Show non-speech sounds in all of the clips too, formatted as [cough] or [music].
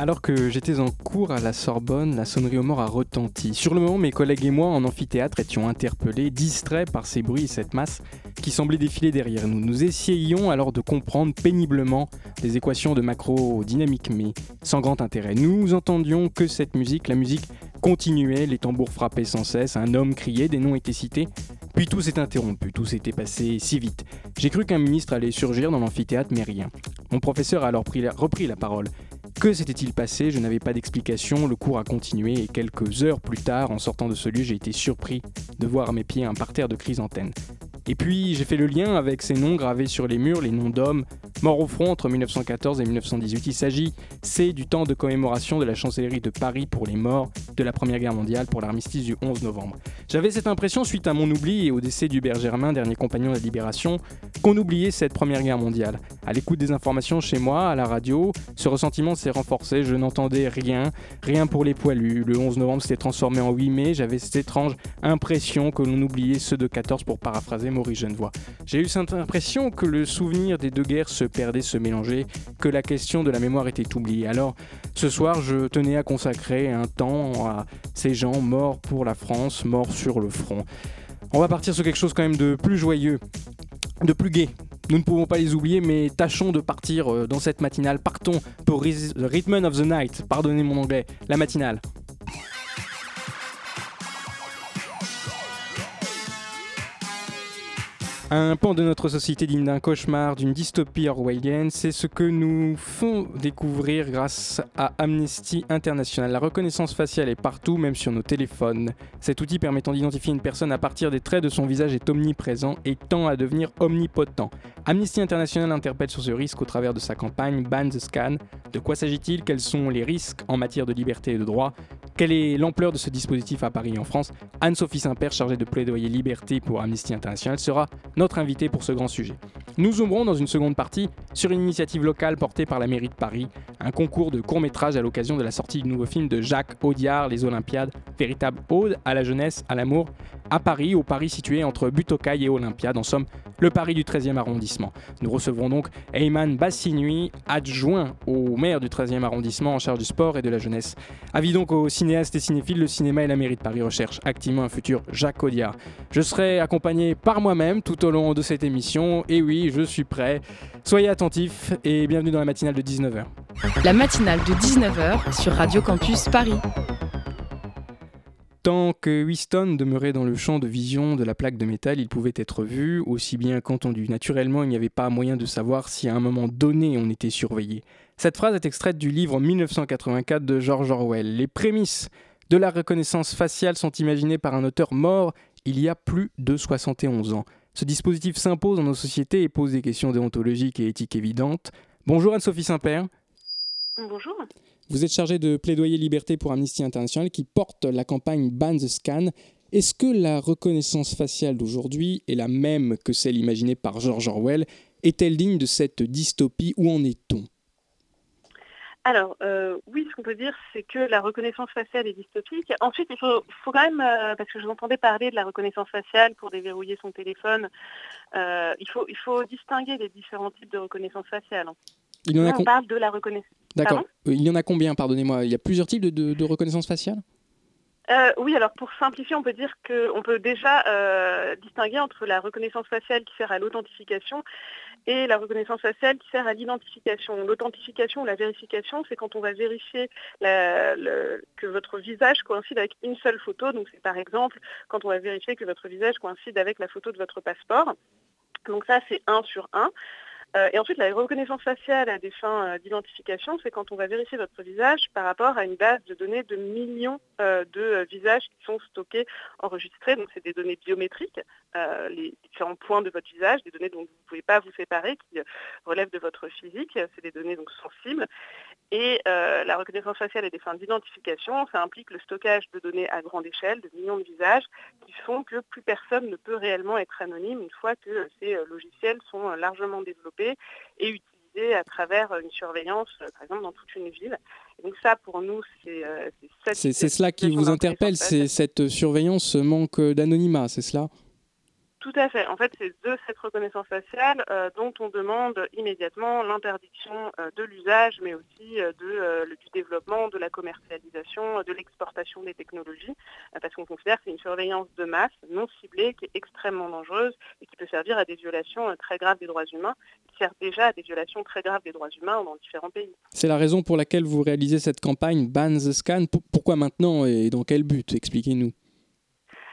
Alors que j'étais en cours à la Sorbonne, la sonnerie aux morts a retenti. Sur le moment, mes collègues et moi en amphithéâtre étions interpellés, distraits par ces bruits et cette masse qui semblait défiler derrière nous. Nous essayions alors de comprendre péniblement les équations de macro-dynamique, mais sans grand intérêt. Nous entendions que cette musique, la musique continuait, les tambours frappaient sans cesse, un homme criait, des noms étaient cités, puis tout s'est interrompu, tout s'était passé si vite. J'ai cru qu'un ministre allait surgir dans l'amphithéâtre, mais rien. Mon professeur a alors repris la parole. Que s'était-il passé? Je n'avais pas d'explication, le cours a continué et quelques heures plus tard, en sortant de ce lieu, j'ai été surpris de voir à mes pieds un parterre de chrysanthèmes. Et puis j'ai fait le lien avec ces noms gravés sur les murs, les noms d'hommes morts au front entre 1914 et 1918. Il s'agit, c'est du temps de commémoration de la chancellerie de Paris pour les morts de la Première Guerre mondiale pour l'armistice du 11 novembre. J'avais cette impression, suite à mon oubli et au décès d'Hubert Germain, dernier compagnon de la Libération, qu'on oubliait cette Première Guerre mondiale. À l'écoute des informations chez moi, à la radio, ce ressentiment s'est renforcé, je n'entendais rien, rien pour les poilus. Le 11 novembre s'était transformé en 8 mai, j'avais cette étrange impression que l'on oubliait ceux de 14 pour paraphraser Maurice Genevoix. J'ai eu cette impression que le souvenir des deux guerres se perdait, se mélangeait, que la question de la mémoire était oubliée. Alors, ce soir, je tenais à consacrer un temps à ces gens morts pour la France, morts sur le front. On va partir sur quelque chose quand même de plus joyeux, de plus gai. Nous ne pouvons pas les oublier, mais tâchons de partir euh, dans cette matinale. Partons pour Rhythm of the Night. Pardonnez mon anglais. La matinale. Un pan de notre société digne d'un cauchemar, d'une dystopie orwellienne, c'est ce que nous font découvrir grâce à Amnesty International. La reconnaissance faciale est partout, même sur nos téléphones. Cet outil permettant d'identifier une personne à partir des traits de son visage est omniprésent et tend à devenir omnipotent. Amnesty International interpelle sur ce risque au travers de sa campagne Ban the Scan. De quoi s'agit-il? Quels sont les risques en matière de liberté et de droit? Quelle est l'ampleur de ce dispositif à Paris et en France? Anne-Sophie Saint-Père, chargée de plaidoyer liberté pour Amnesty International, sera notre invité pour ce grand sujet. Nous zoomerons dans une seconde partie sur une initiative locale portée par la mairie de Paris, un concours de court-métrage à l'occasion de la sortie du nouveau film de Jacques Audiard, Les Olympiades, véritable ode à la jeunesse, à l'amour, à Paris, au Paris situé entre Butokai et Olympiade, en somme le Paris du 13e arrondissement. Nous recevrons donc Ayman Bassinui, adjoint au maire du 13e arrondissement en charge du sport et de la jeunesse. Avis donc aux cinéastes et cinéphiles, le cinéma et la mairie de Paris recherchent activement un futur Jacques Audiard. Je serai accompagné par moi-même tout au long de cette émission, et oui, je suis prêt. Soyez attentifs et bienvenue dans la matinale de 19h. La matinale de 19h sur Radio Campus Paris. Tant que Winston demeurait dans le champ de vision de la plaque de métal, il pouvait être vu, aussi bien qu'entendu. Naturellement, il n'y avait pas moyen de savoir si à un moment donné on était surveillé. Cette phrase est extraite du livre 1984 de George Orwell. Les prémices de la reconnaissance faciale sont imaginées par un auteur mort il y a plus de 71 ans. Ce dispositif s'impose dans nos sociétés et pose des questions déontologiques et éthiques évidentes. Bonjour Anne-Sophie Saint-Père. Bonjour. Vous êtes chargée de plaidoyer liberté pour Amnesty International qui porte la campagne Ban the Scan. Est-ce que la reconnaissance faciale d'aujourd'hui est la même que celle imaginée par George Orwell? Est-elle digne de cette dystopie? Où en est-on? Alors, euh, oui, ce qu'on peut dire, c'est que la reconnaissance faciale est dystopique. Ensuite, il faut, faut quand même, euh, parce que je vous entendais parler de la reconnaissance faciale pour déverrouiller son téléphone, euh, il, faut, il faut distinguer les différents types de reconnaissance faciale. Il y en a on parle de la reconnaissance. D'accord. Il y en a combien, pardonnez-moi? Il y a plusieurs types de, de, de reconnaissance faciale? Euh, oui, alors pour simplifier, on peut dire qu'on peut déjà euh, distinguer entre la reconnaissance faciale qui sert à l'authentification et la reconnaissance faciale qui sert à l'identification. L'authentification ou la vérification, c'est quand on va vérifier que votre visage coïncide avec une seule photo. Donc c'est par exemple quand on va vérifier que votre visage coïncide avec la photo de votre passeport. Donc ça, c'est un sur un. Euh, et ensuite, la reconnaissance faciale à des fins euh, d'identification, c'est quand on va vérifier votre visage par rapport à une base de données de millions euh, de visages qui sont stockés, enregistrés. Donc, c'est des données biométriques. les différents points de votre visage, des données dont vous ne pouvez pas vous séparer, qui relèvent de votre physique. C'est des données donc sensibles. Et la reconnaissance faciale et des fins d'identification, ça implique le stockage de données à grande échelle, de millions de visages, qui font que plus personne ne peut réellement être anonyme une fois que ces logiciels sont largement développés et utilisés à travers une surveillance, euh, par exemple, dans toute une ville. donc ça, pour nous, c'est... Euh, c'est cela qui vous interpelle, c'est cette surveillance manque d'anonymat, c'est cela? Tout à fait. En fait, c'est de cette reconnaissance faciale euh, dont on demande immédiatement l'interdiction euh, de l'usage, mais aussi euh, du développement, de la commercialisation, de l'exportation des technologies, parce qu'on considère que c'est une surveillance de masse non ciblée qui est extrêmement dangereuse et qui peut servir à des violations très graves des droits humains, qui sert déjà à des violations très graves des droits humains dans différents pays. C'est la raison pour laquelle vous réalisez cette campagne Ban the Scan. Pourquoi maintenant et dans quel but? Expliquez-nous.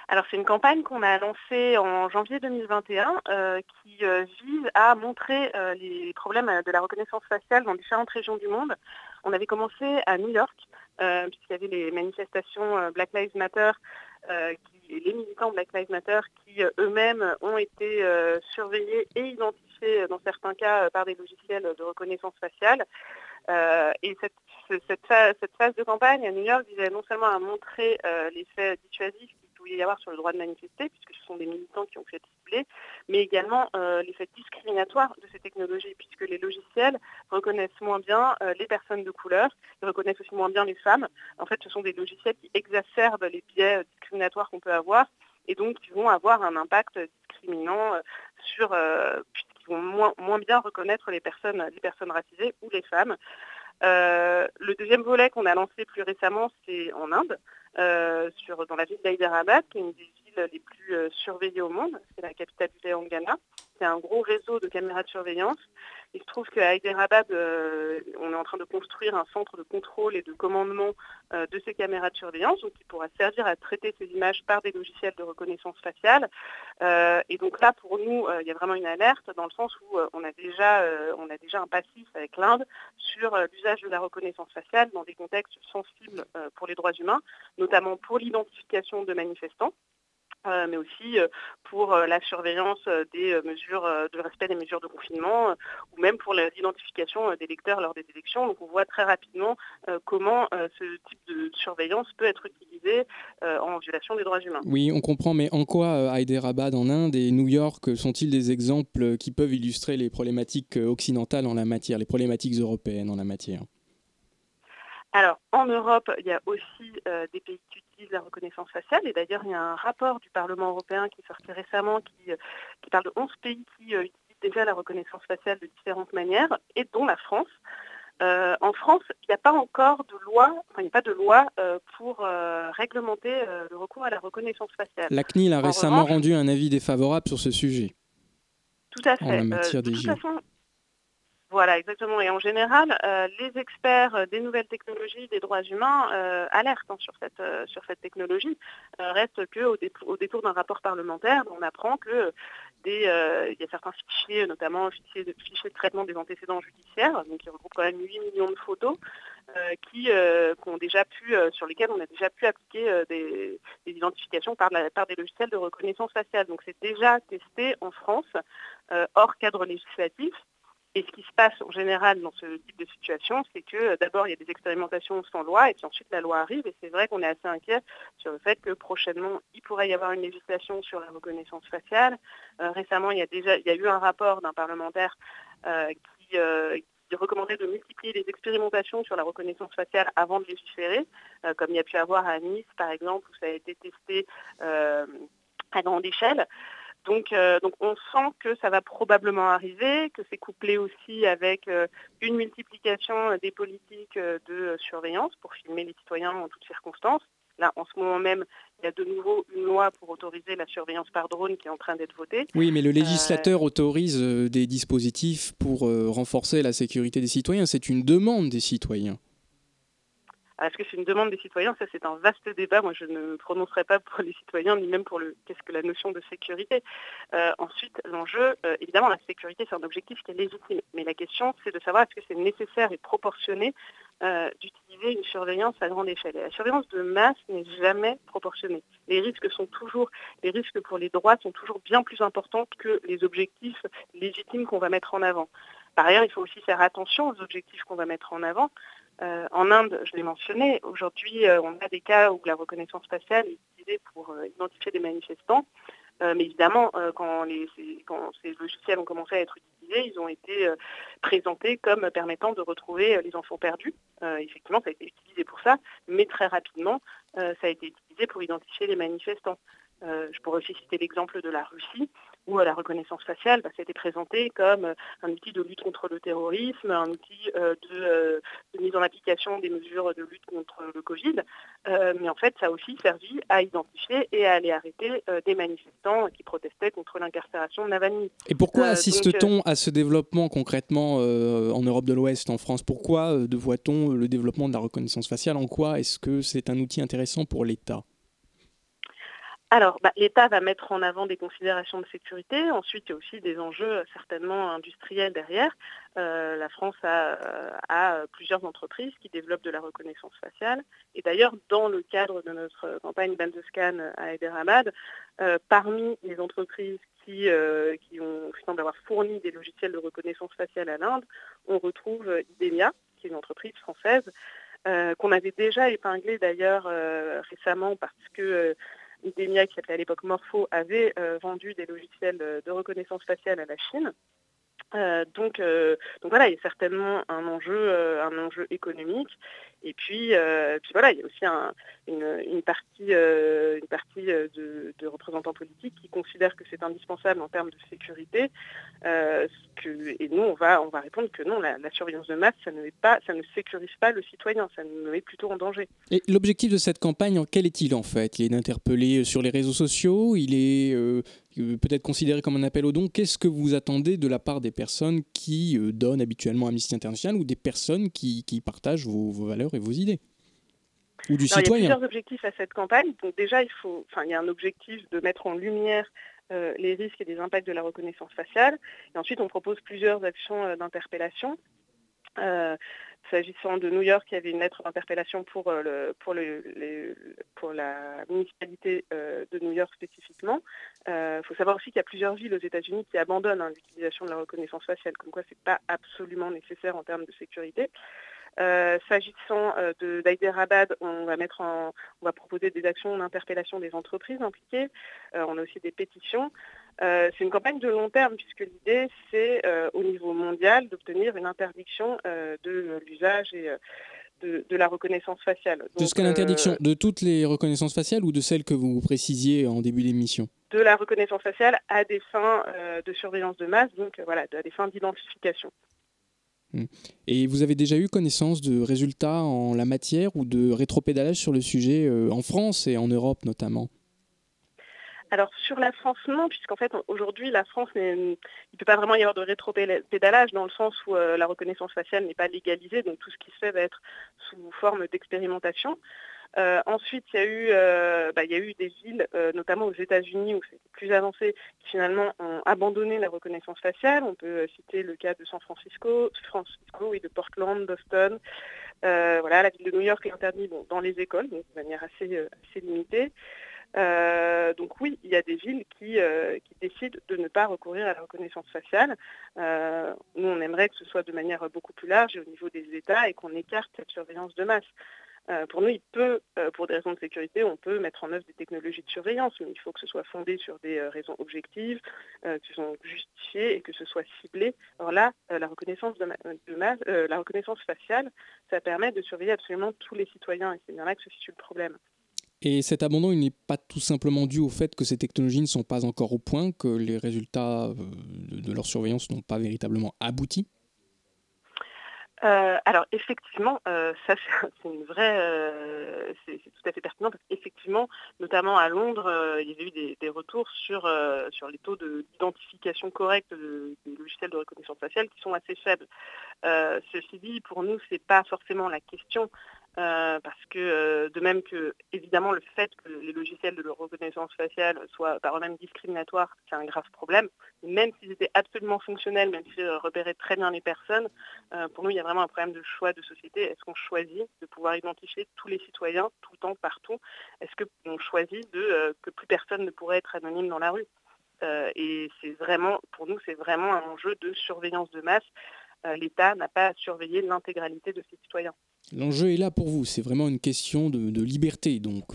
Alors c'est une campagne qu'on a lancée en janvier 2021 euh, qui euh, vise à montrer euh, les problèmes de la reconnaissance faciale dans différentes régions du monde. On avait commencé à New York puisqu'il y avait les manifestations Black Lives Matter les militants Black Lives Matter qui eux-mêmes ont été surveillés et identifiés dans certains cas par des logiciels de reconnaissance faciale. et cette, phase de campagne à New York visait non seulement à montrer les faits dissuasifs y avoir sur le droit de manifester, puisque ce sont des militants qui ont fait cibler, mais également euh, l'effet discriminatoire de ces technologies, puisque les logiciels reconnaissent moins bien euh, les personnes de couleur, ils reconnaissent aussi moins bien les femmes. En fait, ce sont des logiciels qui exacerbent les biais discriminatoires qu'on peut avoir, et donc qui vont avoir un impact discriminant euh, sur, puisqu'ils vont moins, moins bien reconnaître les personnes, les personnes racisées ou les femmes. Le deuxième volet qu'on a lancé plus récemment, c'est en Inde. Euh, dans la ville d'Hyderabad, qui est une des villes les plus euh, surveillées au monde. C'est la capitale du Telangana. C'est un gros réseau de caméras de surveillance. Il se trouve qu'à Hyderabad, euh, on est en train de construire un centre de contrôle et de commandement de ces caméras de surveillance, donc qui pourra servir à traiter ces images par des logiciels de reconnaissance faciale. et donc là, pour nous, il y a vraiment une alerte dans le sens où on, a déjà, on a déjà un passif avec l'Inde sur l'usage de la reconnaissance faciale dans des contextes sensibles pour les droits humains, notamment pour l'identification de manifestants. Euh, mais aussi euh, pour euh, la surveillance des mesures de respect des mesures de confinement ou même pour l'identification des lecteurs lors des élections. Donc on voit très rapidement comment ce type de surveillance peut être utilisé en violation des droits humains. Oui, on comprend, mais en quoi Hyderabad en Inde et New York sont-ils des exemples qui peuvent illustrer les problématiques occidentales en la matière, les problématiques européennes en la matière? Alors, en Europe, il y a aussi euh, des pays qui utilisent la reconnaissance faciale. Et d'ailleurs, il y a un rapport du Parlement européen qui est sorti récemment qui, euh, parle de 11 pays qui euh, utilisent déjà la reconnaissance faciale de différentes manières, et dont la France. en France, il n'y a pas encore de loi, enfin, il n'y a pas de loi pour réglementer le recours à la reconnaissance faciale. La CNIL a récemment rendu un avis défavorable sur ce sujet. Tout à fait. de toute façon, voilà, exactement. Et en général, euh, les experts euh, des nouvelles technologies, des droits humains, euh, alertent hein, sur, cette, sur cette technologie. reste qu'au au détour d'un rapport parlementaire, on apprend que il y a certains fichiers, notamment fichiers de, de traitement des antécédents judiciaires, donc qui regroupent quand même 8 millions de photos, qui, ont déjà pu, sur lesquels on a déjà pu appliquer des, identifications par des logiciels de reconnaissance faciale. Donc c'est déjà testé en France, hors cadre législatif. Et ce qui se passe en général dans ce type de situation, c'est que euh, d'abord, il y a des expérimentations sans loi, et puis ensuite la loi arrive, et c'est vrai qu'on est assez inquiet sur le fait que prochainement, il pourrait y avoir une législation sur la reconnaissance faciale. Euh, récemment, il y a déjà il y a eu un rapport d'un parlementaire euh, qui, recommandait de multiplier les expérimentations sur la reconnaissance faciale avant de légiférer, comme il y a pu avoir à Nice, par exemple, où ça a été testé à grande échelle. Euh, donc, on sent que ça va probablement arriver, que c'est couplé aussi avec euh, une multiplication des politiques euh, de surveillance pour filmer les citoyens en toutes circonstances. Là, en ce moment même, il y a de nouveau une loi pour autoriser la surveillance par drone qui est en train d'être votée. Oui, mais le législateur autorise des dispositifs pour renforcer la sécurité des citoyens. C'est une demande des citoyens. Est-ce que c'est une demande des citoyens Ça, c'est un vaste débat. Moi, je ne me prononcerai pas pour les citoyens, ni même pour le qu'est-ce que la notion de sécurité. Euh, ensuite, l'enjeu, euh, évidemment, la sécurité, c'est un objectif qui est légitime. Mais la question, c'est de savoir est-ce que c'est nécessaire et proportionné d'utiliser une surveillance à grande échelle. Et la surveillance de masse n'est jamais proportionnée. Les risques sont toujours, les risques pour les droits sont toujours bien plus importants que les objectifs légitimes qu'on va mettre en avant. Par ailleurs, il faut aussi faire attention aux objectifs qu'on va mettre en avant. Euh, en Inde, je l'ai mentionné, aujourd'hui, euh, on a des cas où la reconnaissance faciale est utilisée pour euh, identifier des manifestants. mais évidemment, quand, ces logiciels ont commencé à être utilisés, ils ont été présentés comme permettant de retrouver les enfants perdus. effectivement, ça a été utilisé pour ça, mais très rapidement, ça a été utilisé pour identifier les manifestants. je pourrais aussi citer l'exemple de la Russie, où la reconnaissance faciale, bah, ça a été présenté comme euh, un outil de lutte contre le terrorisme, un outil euh, euh, de, mise en application des mesures de lutte contre le Covid. mais en fait, ça a aussi servi à identifier et à aller arrêter des manifestants qui protestaient contre l'incarcération de Navalny. Et pourquoi assiste-t-on à ce développement concrètement en Europe de l'Ouest, en France? Pourquoi voit-on le développement de la reconnaissance faciale? En quoi est-ce que c'est un outil intéressant pour l'État? Alors, bah, l'État va mettre en avant des considérations de sécurité. Ensuite, il y a aussi des enjeux euh, certainement industriels derrière. Euh, la France euh, a, plusieurs entreprises qui développent de la reconnaissance faciale. Et d'ailleurs, dans le cadre de notre campagne Bandescan à Hyderabad, parmi les entreprises qui, qui ont, avoir fourni des logiciels de reconnaissance faciale à l'Inde, on retrouve IDEMIA, qui est une entreprise française, qu'on avait déjà épinglée d'ailleurs récemment parce que Idemia, qui s'appelait à l'époque Morpho, avait euh, vendu des logiciels de reconnaissance faciale à la Chine. Euh, donc, euh, donc voilà, il y a certainement un enjeu, un enjeu économique. Et puis, puis voilà, il y a aussi une, partie, une partie de, représentants politiques qui considèrent que c'est indispensable en termes de sécurité. Et nous, on va, on va répondre que non, la, surveillance de masse, ça ne, pas, ça ne sécurise pas le citoyen, ça nous met plutôt en danger. Et l'objectif de cette campagne, quel est-il en fait? Il est d'interpeller sur les réseaux sociaux, il est peut-être considéré comme un appel au don. Qu'est-ce que vous attendez de la part des personnes qui euh, donnent habituellement Amnesty International ou des personnes qui, partagent vos, valeurs et vos idées ou du citoyen. Il y a plusieurs objectifs à cette campagne. Donc déjà, il, faut, il y a un objectif de mettre en lumière euh, les risques et les impacts de la reconnaissance faciale. Et ensuite, on propose plusieurs actions euh, d'interpellation. S'agissant de New York, il y avait une lettre d'interpellation pour, euh, la municipalité euh, de New York spécifiquement. Il euh, faut savoir aussi qu'il y a plusieurs villes aux États-Unis qui abandonnent hein, l'utilisation de la reconnaissance faciale, comme quoi ce n'est pas absolument nécessaire en termes de sécurité. S'agissant d'Hyderabad, va mettre on va proposer des actions d'interpellation des entreprises impliquées. on a aussi des pétitions. Euh, c'est une campagne de long terme puisque l'idée c'est euh, au niveau mondial d'obtenir une interdiction euh, de l'usage et de, la reconnaissance faciale. de ce qu'est l'interdiction De toutes les reconnaissances faciales ou de celles que vous précisiez en début d'émission? De la reconnaissance faciale à des fins de surveillance de masse, donc voilà, à des fins d'identification. Hmm. Et vous avez déjà eu connaissance de résultats en la matière ou de rétropédalage sur le sujet en France et en Europe notamment? Alors sur la France, non, puisqu'en fait aujourd'hui la France, il ne peut pas vraiment y avoir de rétro-pédalage dans le sens où euh, la reconnaissance faciale n'est pas légalisée, donc tout ce qui se fait va être sous forme d'expérimentation. Euh, ensuite, il y, a eu, euh, bah, il y a eu des villes, notamment aux États-Unis, où c'est plus avancé, qui finalement ont abandonné la reconnaissance faciale. On peut citer le cas de San Francisco, Francisco et de Portland, Boston. voilà, la ville de New York est interdite dans les écoles, donc de manière assez limitée. Euh, donc oui, il y a des villes euh, qui, décident de ne pas recourir à la reconnaissance faciale. Euh, nous, on aimerait que ce soit de manière beaucoup plus large au niveau des États et qu'on écarte cette surveillance de masse. pour nous, il peut, pour des raisons de sécurité, on peut mettre en œuvre des technologies de surveillance, mais il faut que ce soit fondé sur des raisons objectives, qui sont justifiées et que ce soit ciblé. Alors là, la reconnaissance faciale, ça permet de surveiller absolument tous les citoyens, et c'est bien là que se situe le problème. Et cet abandon, il n'est pas tout simplement dû au fait que ces technologies ne sont pas encore au point, que les résultats euh, de leur surveillance n'ont pas véritablement abouti euh, alors effectivement, euh, ça c'est une vraie, c'est tout à fait pertinent parce qu'effectivement, notamment à Londres, il y avait eu des, retours sur, sur les taux d'identification correcte des logiciels de reconnaissance faciale qui sont assez faibles. ceci dit, pour nous, ce n'est pas forcément la question euh, parce que euh, de même que évidemment le fait que les logiciels de reconnaissance faciale soient par eux-mêmes discriminatoires, c'est un grave problème. Même s'ils étaient absolument fonctionnels, même s'ils repéraient très bien les personnes, pour nous il y a vraiment un problème de choix de société. Est-ce qu'on choisit de pouvoir identifier tous les citoyens tout le temps, partout? Est-ce qu'on choisit de, que plus personne ne pourrait être anonyme dans la rue? Et c'est vraiment, pour nous, c'est vraiment un enjeu de surveillance de masse. L'État n'a pas à surveiller l'intégralité de ses citoyens. L'enjeu est là pour vous, c'est vraiment une question de, liberté donc.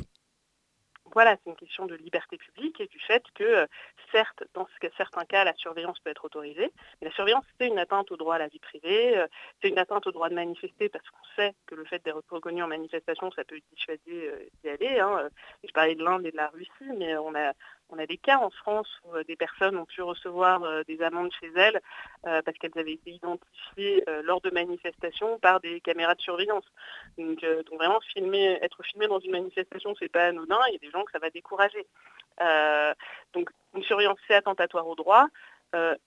Voilà, c'est une question de liberté publique et du fait que, euh, certes, dans certains cas, la surveillance peut être autorisée, mais la surveillance, c'est une atteinte au droit à la vie privée, euh, c'est une atteinte au droit de manifester parce qu'on sait que le fait d'être reconnu en manifestation, ça peut dissuader euh, d'y aller. Hein. Je parlais de l'Inde et de la Russie, mais on a on a des cas en France où euh, des personnes ont pu recevoir euh, des amendes chez elles euh, parce qu'elles avaient été identifiées lors de manifestations par des caméras de surveillance. Donc, vraiment, être filmé dans une manifestation, c'est pas anodin. Il y a des gens que ça va décourager. donc, une surveillance, c'est attentatoire au droit.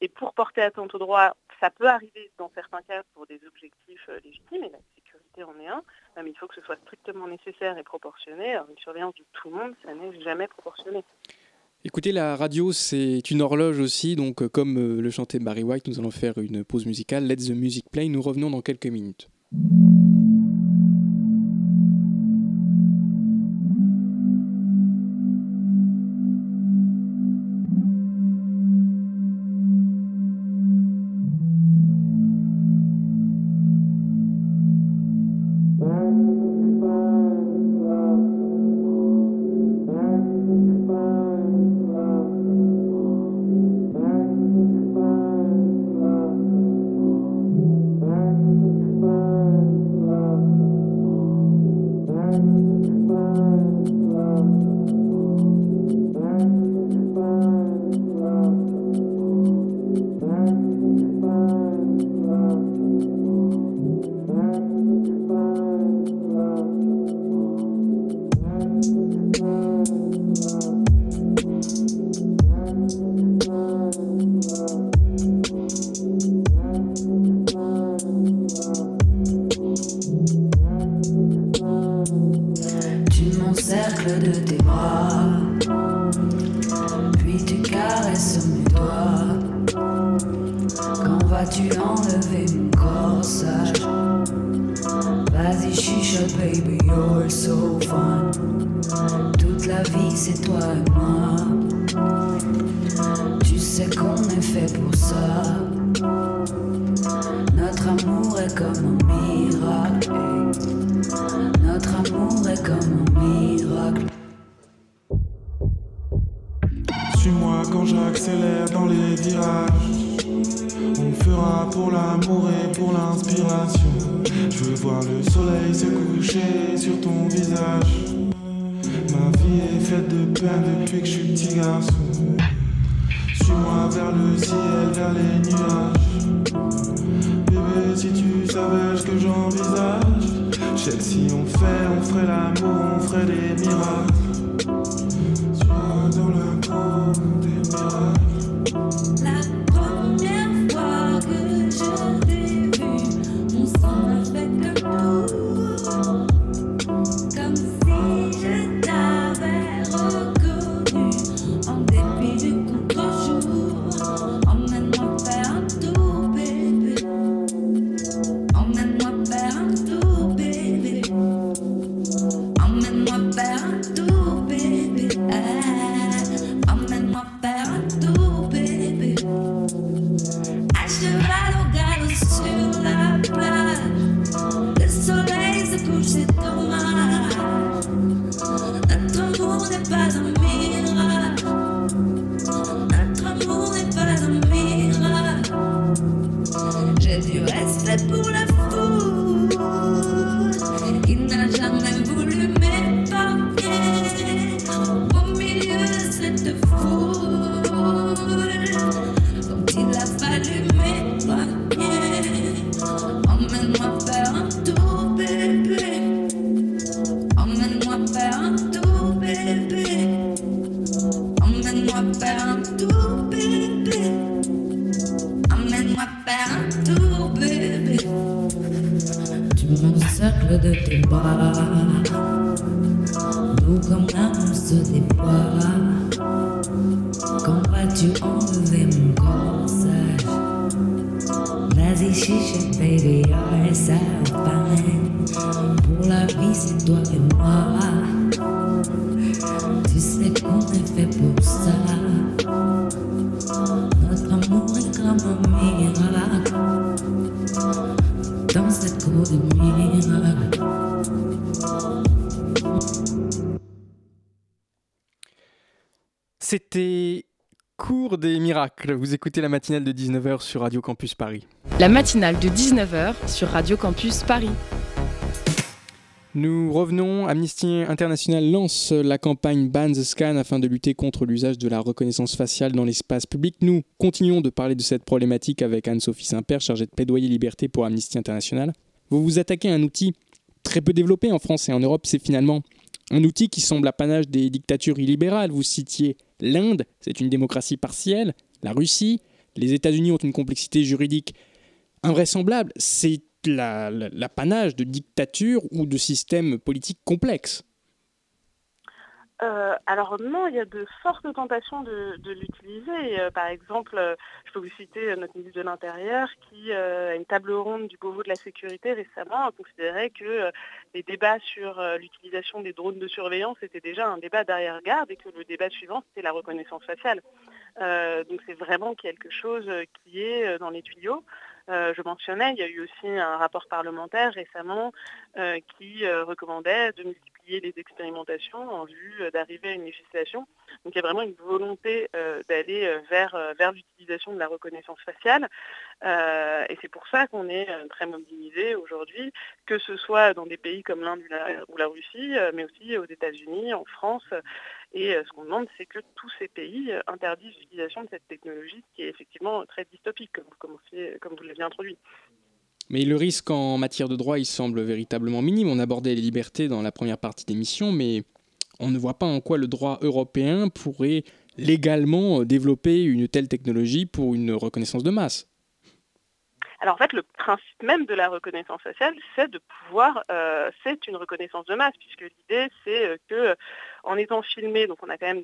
et pour porter atteinte au droit, ça peut arriver dans certains cas pour des objectifs légitimes, et la sécurité en est un, mais il faut que ce soit strictement nécessaire et proportionné. une surveillance de tout le monde, ça n'est jamais proportionné. Écoutez, la radio, c'est une horloge aussi, donc euh, comme euh, le chantait Barry White, nous allons faire une pause musicale. Let the music play, nous revenons dans quelques minutes. Écoutez la matinale de 19h sur Radio Campus Paris. La matinale de 19h sur Radio Campus Paris. Nous revenons. Amnesty International lance la campagne Ban the Scan afin de lutter contre l'usage de la reconnaissance faciale dans l'espace public. Nous continuons de parler de cette problématique avec Anne-Sophie Saint-Père, chargée de plaidoyer liberté pour Amnesty International. Vous vous attaquez à un outil très peu développé en France et en Europe. C'est finalement un outil qui semble apanage des dictatures illibérales. Vous citiez l'Inde, c'est une démocratie partielle. La Russie, les États-Unis ont une complexité juridique invraisemblable. C'est l'apanage de dictatures ou de systèmes politiques complexes. Euh, alors non, il y a de fortes tentations de, l'utiliser. Euh, par exemple, euh, je peux vous citer notre ministre de l'Intérieur qui, à une table ronde du Beauvau de la sécurité récemment, a considéré que les débats sur l'utilisation des drones de surveillance étaient déjà un débat d'arrière-garde et que le débat suivant, c'était la reconnaissance faciale. Donc c'est vraiment quelque chose qui est dans les tuyaux. je mentionnais, il y a eu aussi un rapport parlementaire récemment qui recommandait de multiplier les expérimentations en vue euh, d'arriver à une législation. Donc il y a vraiment une volonté euh, d'aller euh, vers, vers l'utilisation de la reconnaissance faciale. et c'est pour ça qu'on est très mobilisé aujourd'hui, que ce soit dans des pays comme l'Inde ou la Russie, mais aussi aux États-Unis, en France. Et ce qu'on demande, c'est que tous ces pays interdisent l'utilisation de cette technologie qui est effectivement très dystopique, comme comme vous l'avez introduit. Mais le risque en matière de droit, il semble véritablement minime. On abordait les libertés dans la première partie d'émission, mais on ne voit pas en quoi le droit européen pourrait légalement développer une telle technologie pour une reconnaissance de masse. Alors en fait, le principe même de la reconnaissance faciale, c'est de pouvoir, euh, c'est une reconnaissance de masse, puisque l'idée, c'est euh, que en étant filmé, donc on a quand même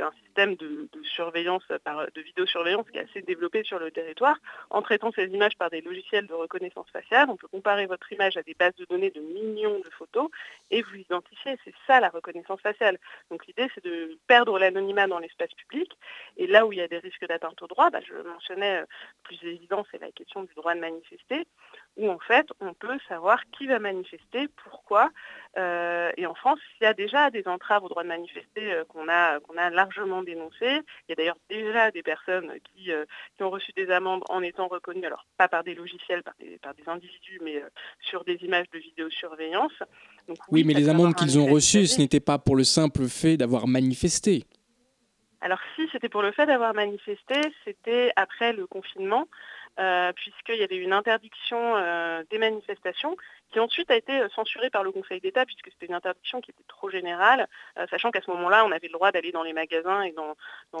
un système de, surveillance, de vidéosurveillance qui est assez développé sur le territoire. En traitant ces images par des logiciels de reconnaissance faciale, on peut comparer votre image à des bases de données de millions de photos et vous identifier. C'est ça la reconnaissance faciale. Donc l'idée, c'est de perdre l'anonymat dans l'espace public. Et là où il y a des risques d'atteinte au droit, bah, je mentionnais euh, plus évident, c'est la question du droit de manifester où en fait on peut savoir qui va manifester, pourquoi. Euh, et en France, il y a déjà des entraves au droit de manifester euh, qu'on a, qu'on a largement dénoncées. Il y a d'ailleurs déjà des personnes qui, euh, qui, ont reçu des amendes en étant reconnues, alors pas par des logiciels, par des, par des individus, mais sur des images de vidéosurveillance. oui, mais les amendes qu'ils ont reçues, ce n'était pas pour le simple fait d'avoir manifesté. Alors si c'était pour le fait d'avoir manifesté, c'était après le confinement. Euh, puisqu'il y avait une interdiction euh, des manifestations qui ensuite a été euh, censurée par le Conseil d'État puisque c'était une interdiction qui était trop générale, sachant qu'à ce moment-là, on avait le droit d'aller dans les magasins et dans,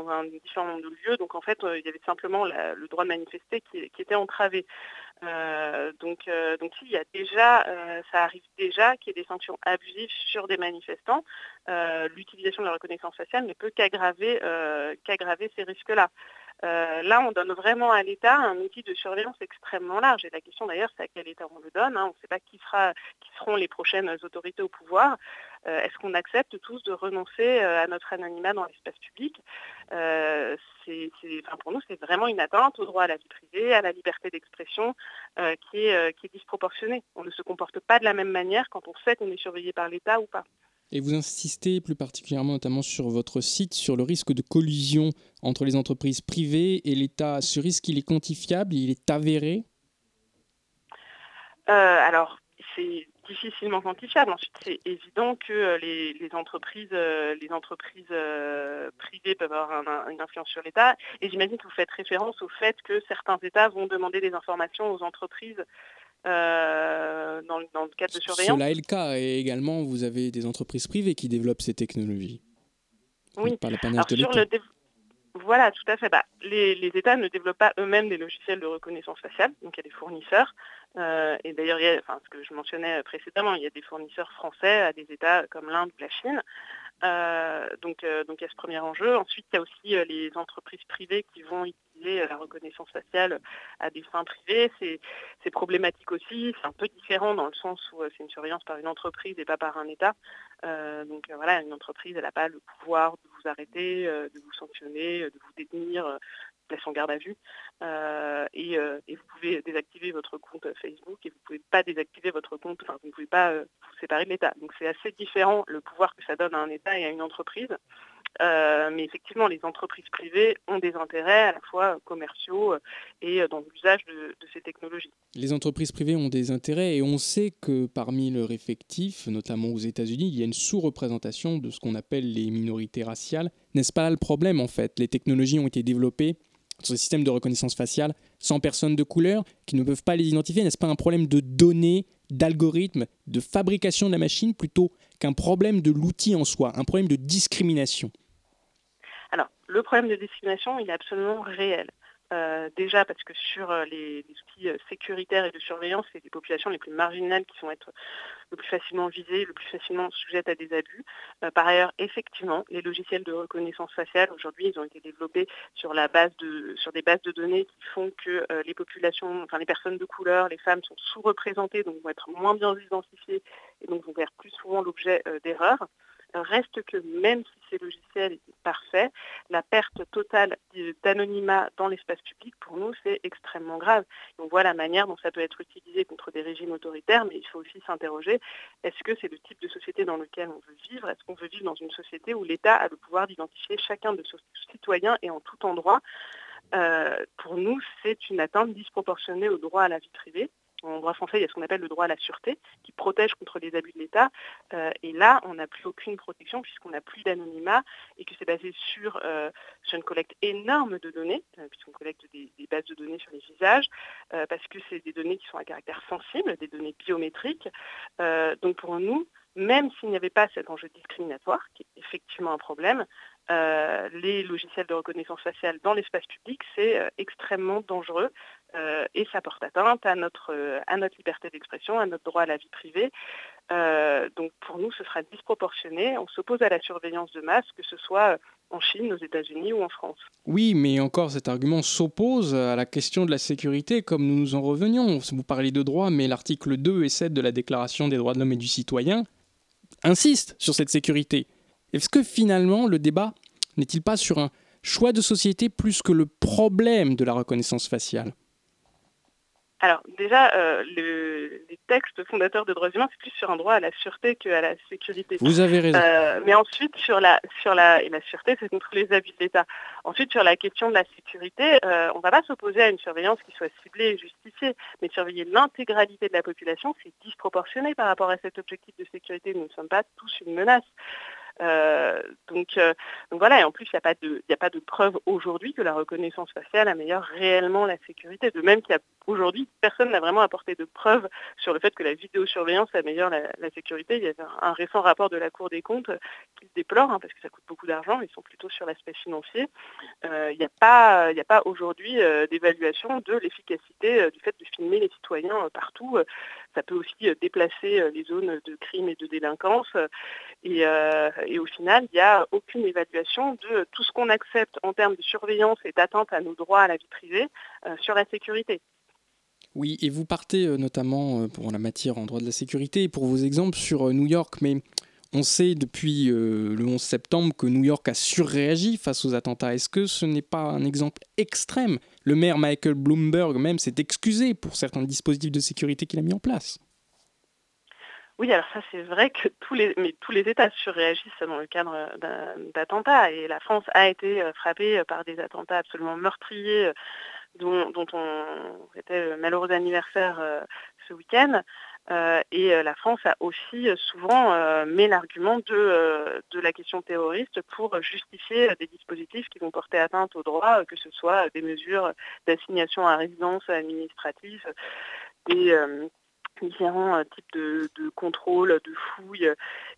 un différent nombre de lieux. Donc en fait, il y avait simplement le droit de manifester qui, était entravé. donc, donc il y a déjà, ça arrive déjà qu'il y ait des sanctions abusives sur des manifestants. L'utilisation de la reconnaissance faciale ne peut qu'aggraver ces risques-là. Euh, là, on donne vraiment à l'État un outil de surveillance extrêmement large. Et la question d'ailleurs, c'est à quel État on le donne. Hein. On ne sait pas qui, seront les prochaines autorités au pouvoir. Euh, est-ce qu'on accepte tous de renoncer euh, à notre anonymat dans l'espace public? Pour nous, c'est vraiment une atteinte au droit à la vie privée, à la liberté d'expression qui, est, qui est disproportionnée. On ne se comporte pas de la même manière quand on sait qu'on est surveillé par l'État ou pas. Et vous insistez plus particulièrement, notamment sur votre site, sur le risque de collusion entre les entreprises privées et l'État. Ce risque, il est quantifiable, il est avéré? Euh, Alors, c'est difficilement quantifiable. Ensuite, c'est évident que euh, les, entreprises, les entreprises euh, privées peuvent avoir une influence sur l'État. Et j'imagine que vous faites référence au fait que certains États vont demander des informations aux entreprises euh, dans, le cadre de surveillance. Cela est le cas. Et également, vous avez des entreprises privées qui développent ces technologies. Oui. Par de. Voilà, tout à fait. Bah, les, États ne développent pas eux-mêmes des logiciels de reconnaissance faciale, donc il y a des fournisseurs. et d'ailleurs, ce que je mentionnais précédemment, il y a des fournisseurs français à des États comme l'Inde ou la Chine. Euh, donc, euh, donc il y a ce premier enjeu. Ensuite, il y a aussi euh, les entreprises privées qui vont la reconnaissance faciale à des fins privées. C'est problématique aussi. C'est un peu différent dans le sens où c'est une surveillance par une entreprise et pas par un État. donc voilà, une entreprise, elle n'a pas le pouvoir de vous arrêter, de vous sanctionner, de vous détenir place en garde à vue. Euh, euh, et, vous pouvez désactiver votre compte Facebook et vous ne pouvez pas désactiver votre compte, enfin vous ne pouvez pas euh, vous séparer de l'État. Donc c'est assez différent le pouvoir que ça donne à un État et à une entreprise. Mais effectivement, les entreprises privées ont des intérêts à la fois commerciaux et dans l'usage de, ces technologies. Les entreprises privées ont des intérêts et on sait que parmi leur effectif, notamment aux États-Unis, il y a une sous-représentation de ce qu'on appelle les minorités raciales. N'est-ce pas le problème en fait? Les technologies ont été développées ce système de reconnaissance faciale sans personnes de couleur qui ne peuvent pas les identifier N'est-ce pas un problème de données, d'algorithmes, de fabrication de la machine plutôt qu'un problème de l'outil en soi, un problème de discrimination Alors, le problème de discrimination, il est absolument réel. Euh, déjà parce que sur euh, les, outils euh, sécuritaires et de surveillance, c'est les populations les plus marginales qui vont être le plus facilement visées, le plus facilement sujettes à des abus. par ailleurs, effectivement, les logiciels de reconnaissance faciale, aujourd'hui, ils ont été développés sur, la base de, sur des bases de données qui font que les populations, enfin les personnes de couleur, les femmes sont sous-représentées, donc vont être moins bien identifiées et donc vont faire plus souvent l'objet d'erreurs. Reste que même si ces logiciels étaient parfaits, la perte totale d'anonymat dans l'espace public, pour nous, c'est extrêmement grave. on voit la manière dont ça peut être utilisé contre des régimes autoritaires, mais il faut aussi s'interroger, est-ce que c'est le type de société dans lequel on veut vivre? Est-ce qu'on veut vivre dans une société où l'État a le pouvoir d'identifier chacun de ses citoyens et en tout endroit? Euh, Pour nous, c'est une atteinte disproportionnée au droit à la vie privée. En droit français, il y a ce qu'on appelle le droit à la sûreté, qui protège contre les abus de l'État. Euh, et là, on n'a plus aucune protection puisqu'on n'a plus d'anonymat et que c'est basé sur, euh, une collecte énorme de données, euh, puisqu'on collecte des, bases de données sur les visages, parce que c'est des données qui sont à caractère sensible, des données biométriques. donc pour nous, même s'il n'y avait pas cet enjeu discriminatoire, qui est effectivement un problème, les logiciels de reconnaissance faciale dans l'espace public, c'est extrêmement dangereux euh, et ça porte atteinte à notre, à notre liberté d'expression, à notre droit à la vie privée. Euh, donc pour nous, ce sera disproportionné. On s'oppose à la surveillance de masse, que ce soit en Chine, aux États-Unis ou en France. Oui, mais encore cet argument s'oppose à la question de la sécurité, comme nous nous en revenions. Vous parlez de droit, mais l'article 2 et 7 de la Déclaration des droits de l'homme et du citoyen insiste sur cette sécurité. Est-ce que finalement le débat n'est-il pas sur un choix de société plus que le problème de la reconnaissance faciale? Alors déjà, euh, les textes fondateurs des droits humains, c'est plus sur un droit à la sûreté qu'à la sécurité. Vous avez raison. Euh, mais ensuite, sur la, sur la, et la sûreté, c'est contre les abus de l'État. Ensuite, sur la question de la sécurité, euh, on ne va pas s'opposer à une surveillance qui soit ciblée et justifiée, mais surveiller l'intégralité de la population, c'est disproportionné par rapport à cet objectif de sécurité. Nous ne sommes pas tous une menace. Euh, donc, euh, donc, voilà, et en plus, il n'y a pas de, a pas de preuve aujourd'hui que la reconnaissance faciale améliore réellement la sécurité. De même qu'aujourd'hui, personne n'a vraiment apporté de preuves sur le fait que la vidéosurveillance améliore la, sécurité. Il y avait un, récent rapport de la Cour des comptes qui le déplore, hein, parce que ça coûte beaucoup d'argent, ils sont plutôt sur l'aspect financier. Euh, il n'y a pas, a pas aujourd'hui d'évaluation de l'efficacité du fait de filmer les citoyens partout. Ça peut aussi déplacer les zones de crime et de délinquance. Et, et au final, il n'y a aucune évaluation de tout ce qu'on accepte en termes de surveillance et d'atteinte à nos droits à la vie privée euh, sur la sécurité. Oui, et vous partez euh, notamment euh, pour la matière en droit de la sécurité et pour vos exemples sur New York, mais on sait depuis le 11 septembre que New York a surréagi face aux attentats. Est-ce que ce n'est pas un exemple extrême? Le maire Michael Bloomberg même s'est excusé pour certains dispositifs de sécurité qu'il a mis en place. Oui, alors ça c'est vrai que tous les, mais tous les États surréagissent dans le cadre d'attentats et la France a été euh, frappée par des attentats absolument meurtriers euh, dont, on était le malheureux anniversaire euh, ce week-end. et la France a aussi souvent mis l'argument de, la question terroriste pour justifier des dispositifs qui vont porter atteinte aux droits, que ce soit des mesures d'assignation à résidence administrative, des, différents euh, types de, contrôles, de fouilles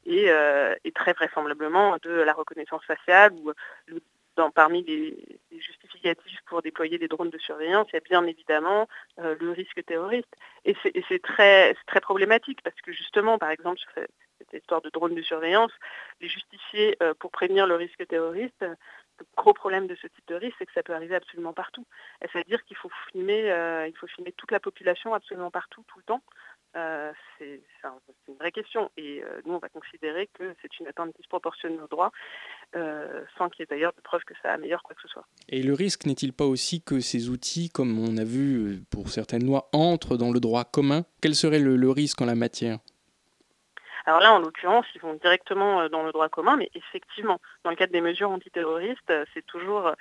et, euh, et, très vraisemblablement de la reconnaissance faciale ou parmi les, justificatifs pour déployer des drones de surveillance, il y a bien évidemment le risque terroriste. Et c'est très, problématique parce que justement, par exemple, sur cette histoire de drones de surveillance, les justifier pour prévenir le risque terroriste, le gros problème de ce type de risque, c'est que ça peut arriver absolument partout. C'est-à-dire qu'il euh, faut filmer toute la population absolument partout, tout le temps. Euh, c'est une vraie question. Et euh, nous, on va considérer que c'est une atteinte disproportionnée aux droits, sans qu'il y ait d'ailleurs de preuves que ça améliore quoi que ce soit. Et le risque n'est-il pas aussi que ces outils, comme on a vu pour certaines lois, entrent dans le droit commun? Quel serait le risque en la matière? Alors là, en l'occurrence, ils vont directement euh, dans le droit commun, mais effectivement, dans le cadre des mesures antiterroristes, euh, c'est toujours,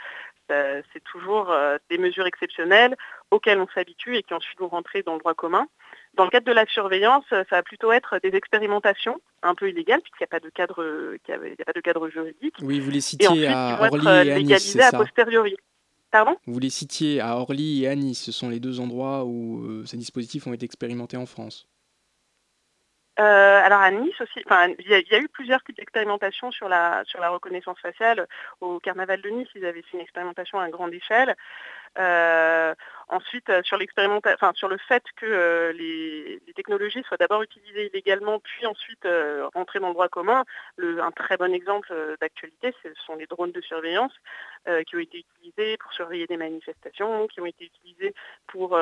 euh, c'est toujours des mesures exceptionnelles auxquelles on s'habitue et qui ensuite vont rentrer dans le droit commun. Dans le cadre de la surveillance, ça va plutôt être des expérimentations un peu illégales, puisqu'il n'y a pas de cadre, il a pas de cadre juridique. Oui, vous les citiez à Orly et à Nice, posteriori. Pardon? Vous les citiez à Orly et à Nice, ce sont les deux endroits où ces dispositifs ont été expérimentés en France. Euh, alors à Nice aussi, il y, a eu plusieurs types d'expérimentations sur la, sur la reconnaissance faciale. Au carnaval de Nice, ils avaient fait une expérimentation à grande échelle. Euh, ensuite, euh, sur, sur le fait que les, technologies soient d'abord utilisées illégalement, puis ensuite rentrées dans le droit commun, un très bon exemple d'actualité, ce sont les drones de surveillance qui ont été utilisés pour surveiller des manifestations, qui ont été utilisés pour,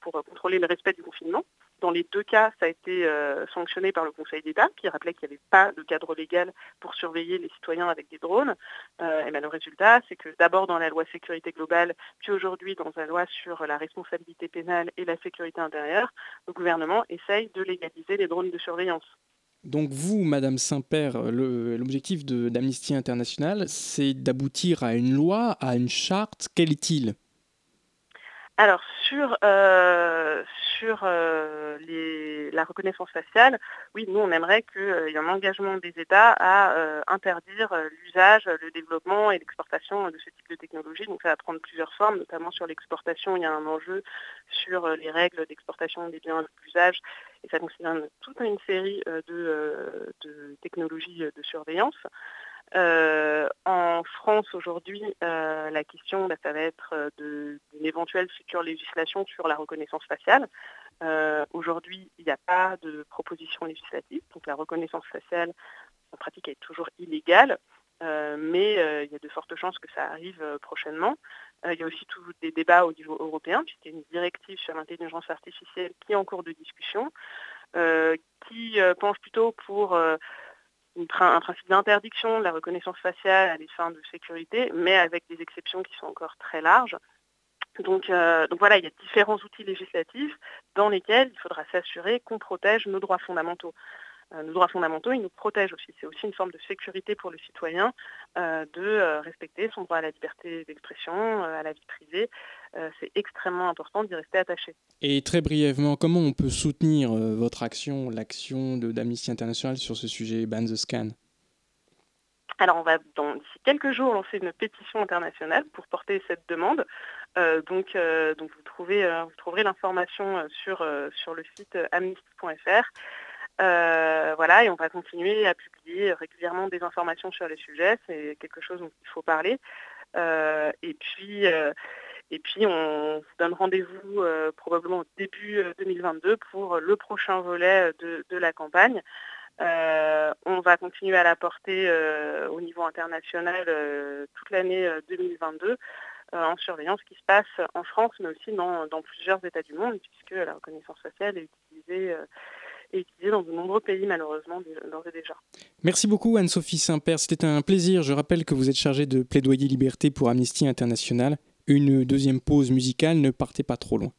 pour contrôler le respect du confinement. Dans les deux cas, ça a été euh, sanctionné par le Conseil d'État, qui rappelait qu'il n'y avait pas de cadre légal pour surveiller les citoyens avec des drones. Euh, ben, le résultat, c'est que d'abord dans la loi sécurité globale, puis aujourd'hui dans la loi sur la responsabilité pénale et la sécurité intérieure, le gouvernement essaye de légaliser les drones de surveillance. Donc vous, Madame Saint-Père, l'objectif d'Amnesty International, c'est d'aboutir à une loi, à une charte. Quelle est-il? Alors sur, euh, sur euh, la reconnaissance faciale, oui, nous on aimerait qu'il y ait un engagement des États à euh, interdire l'usage, le développement et l'exportation de ce type de technologie. Donc ça va prendre plusieurs formes, notamment sur l'exportation, il y a un enjeu sur les règles d'exportation des biens d'usage et ça concerne toute une série de technologies de surveillance. Euh, en France aujourd'hui, euh, la question, bah, ça va être euh, d'une éventuelle future législation sur la reconnaissance faciale. aujourd'hui, il n'y a pas de proposition législative, donc la reconnaissance faciale en pratique est toujours illégale. mais il y a de fortes chances que ça arrive prochainement. il y a aussi tous des débats au niveau européen, puisqu'il y a une directive sur l'intelligence artificielle qui est en cours de discussion, qui penche plutôt pour un principe d'interdiction de la reconnaissance faciale à des fins de sécurité, mais avec des exceptions qui sont encore très larges. Donc, euh, voilà, il y a différents outils législatifs dans lesquels il faudra s'assurer qu'on protège nos droits fondamentaux. Euh, nos droits fondamentaux, ils nous protègent aussi. C'est aussi une forme de sécurité pour le citoyen euh, de respecter son droit à la liberté d'expression, à la vie privée. C'est extrêmement important d'y rester attaché. Et très brièvement, comment on peut soutenir votre action, l'action d'Amnesty International sur ce sujet Ban the Scan? Alors on va d'ici quelques jours lancer une pétition internationale pour porter cette demande. donc, donc vous, trouvez, vous trouverez l'information sur, sur le site amnesty.fr. Euh, voilà, et on va continuer à publier régulièrement des informations sur les sujets. C'est quelque chose dont il faut parler. Euh, et puis, euh, et puis on vous donne rendez-vous probablement début 2022 pour le prochain volet de, la campagne. on va continuer à la porter au niveau international toute l'année 2022 en surveillant ce qui se passe en France, mais aussi dans, dans, plusieurs États du monde, puisque la reconnaissance faciale est utilisée et dans de nombreux pays malheureusement d'ores et déjà. Merci beaucoup Anne-Sophie Saint-Père, c'était un plaisir. Je rappelle que vous êtes chargée de plaidoyer liberté pour Amnesty International. Une deuxième pause musicale, ne partez pas trop loin.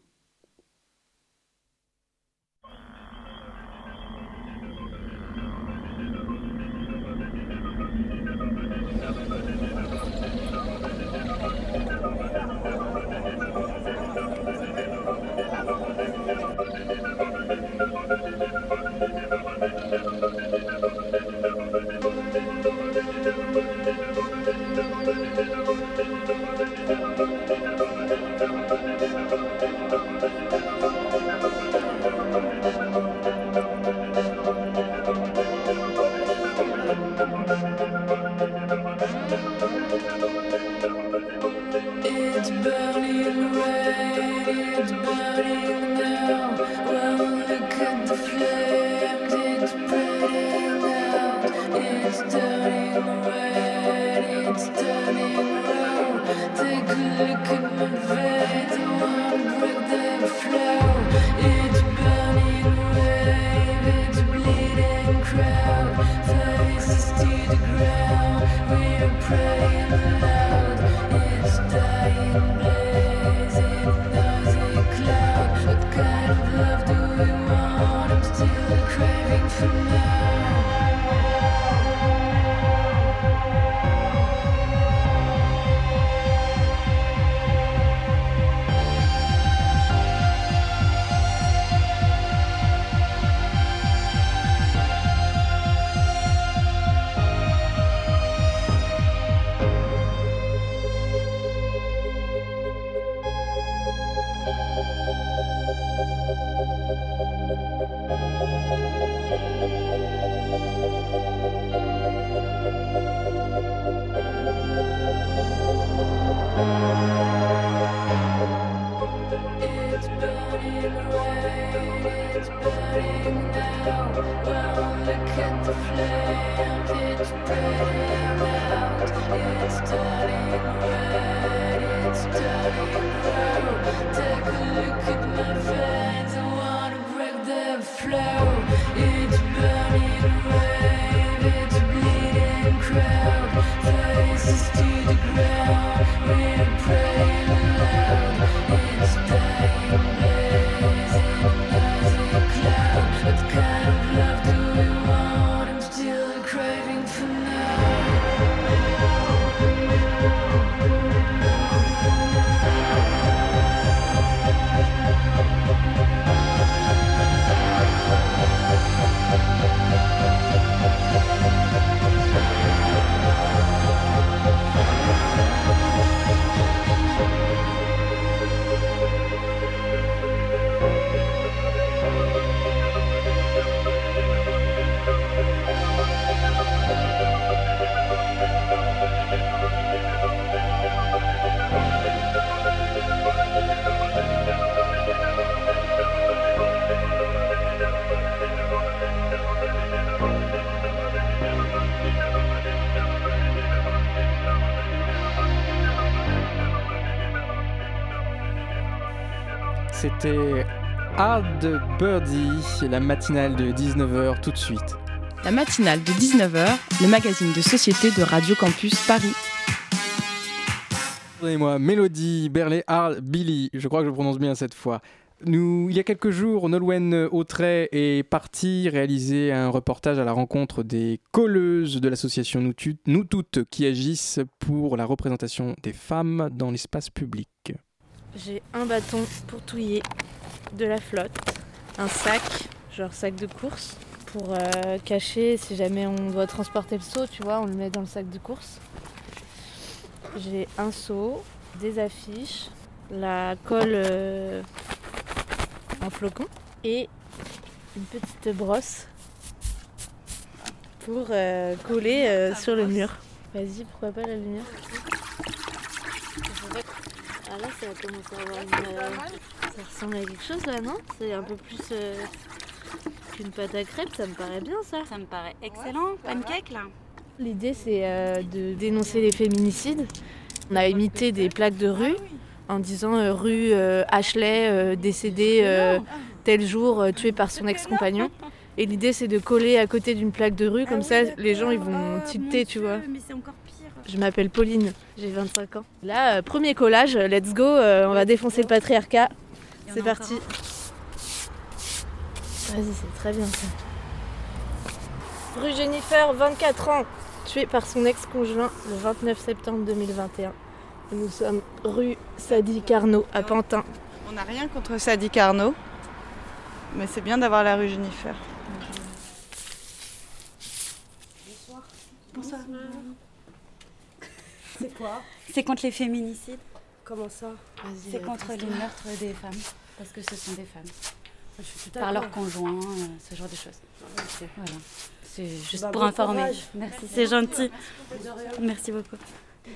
C'était Hard Birdie, la matinale de 19h tout de suite. La matinale de 19h, le magazine de société de Radio Campus Paris. Pardonnez-moi, Mélodie, Berlé, Hard, Billy, je crois que je prononce bien cette fois. Nous, il y a quelques jours, Nolwenn Autray est partie réaliser un reportage à la rencontre des colleuses de l'association Nous, Nous Toutes qui agissent pour la représentation des femmes dans l'espace public. J'ai un bâton pour touiller, de la flotte, un sac, genre sac de course, pour euh, cacher si jamais on doit transporter le seau, tu vois, on le met dans le sac de course. J'ai un seau, des affiches, la colle euh, en flocon et une petite brosse pour euh, coller sur le mur. Vas-y, pourquoi pas la lumière? Ah là, ça commence à avoir une. euh, Ça ressemble à quelque chose là, non? C'est un peu plus euh, qu'une pâte à crêpes, ça me paraît bien ça. Ça me paraît excellent. Pancake là. L'idée c'est euh, de dénoncer les féminicides. On a imité des plaques de rue en disant euh, rue euh, Ashley euh, décédé euh, tel jour euh, tué par son ex-compagnon. Et l'idée c'est de coller à côté d'une plaque de rue, comme ça les gens ils vont tilter, tu vois. Je m'appelle Pauline, j'ai 25 ans. Là, euh, premier collage, let's go, euh, on va défoncer le patriarcat. C'est parti. Vas-y, c'est très bien ça. Rue Jennifer, 24 ans, tuée par son ex-conjoint le 29 septembre 2021. Et nous sommes rue Sadi Carnot à Pantin. On n'a rien contre Sadi Carnot, mais c'est bien d'avoir la rue Jennifer. Bonsoir. C'est quoi C'est contre les féminicides. Comment ça C'est contre les meurtres des femmes. Parce que ce sont des femmes. Par leurs conjoints, euh, ce genre de choses. Voilà. C'est juste Bah, pour bon informer. courage. Merci, c'est gentil. Merci beaucoup.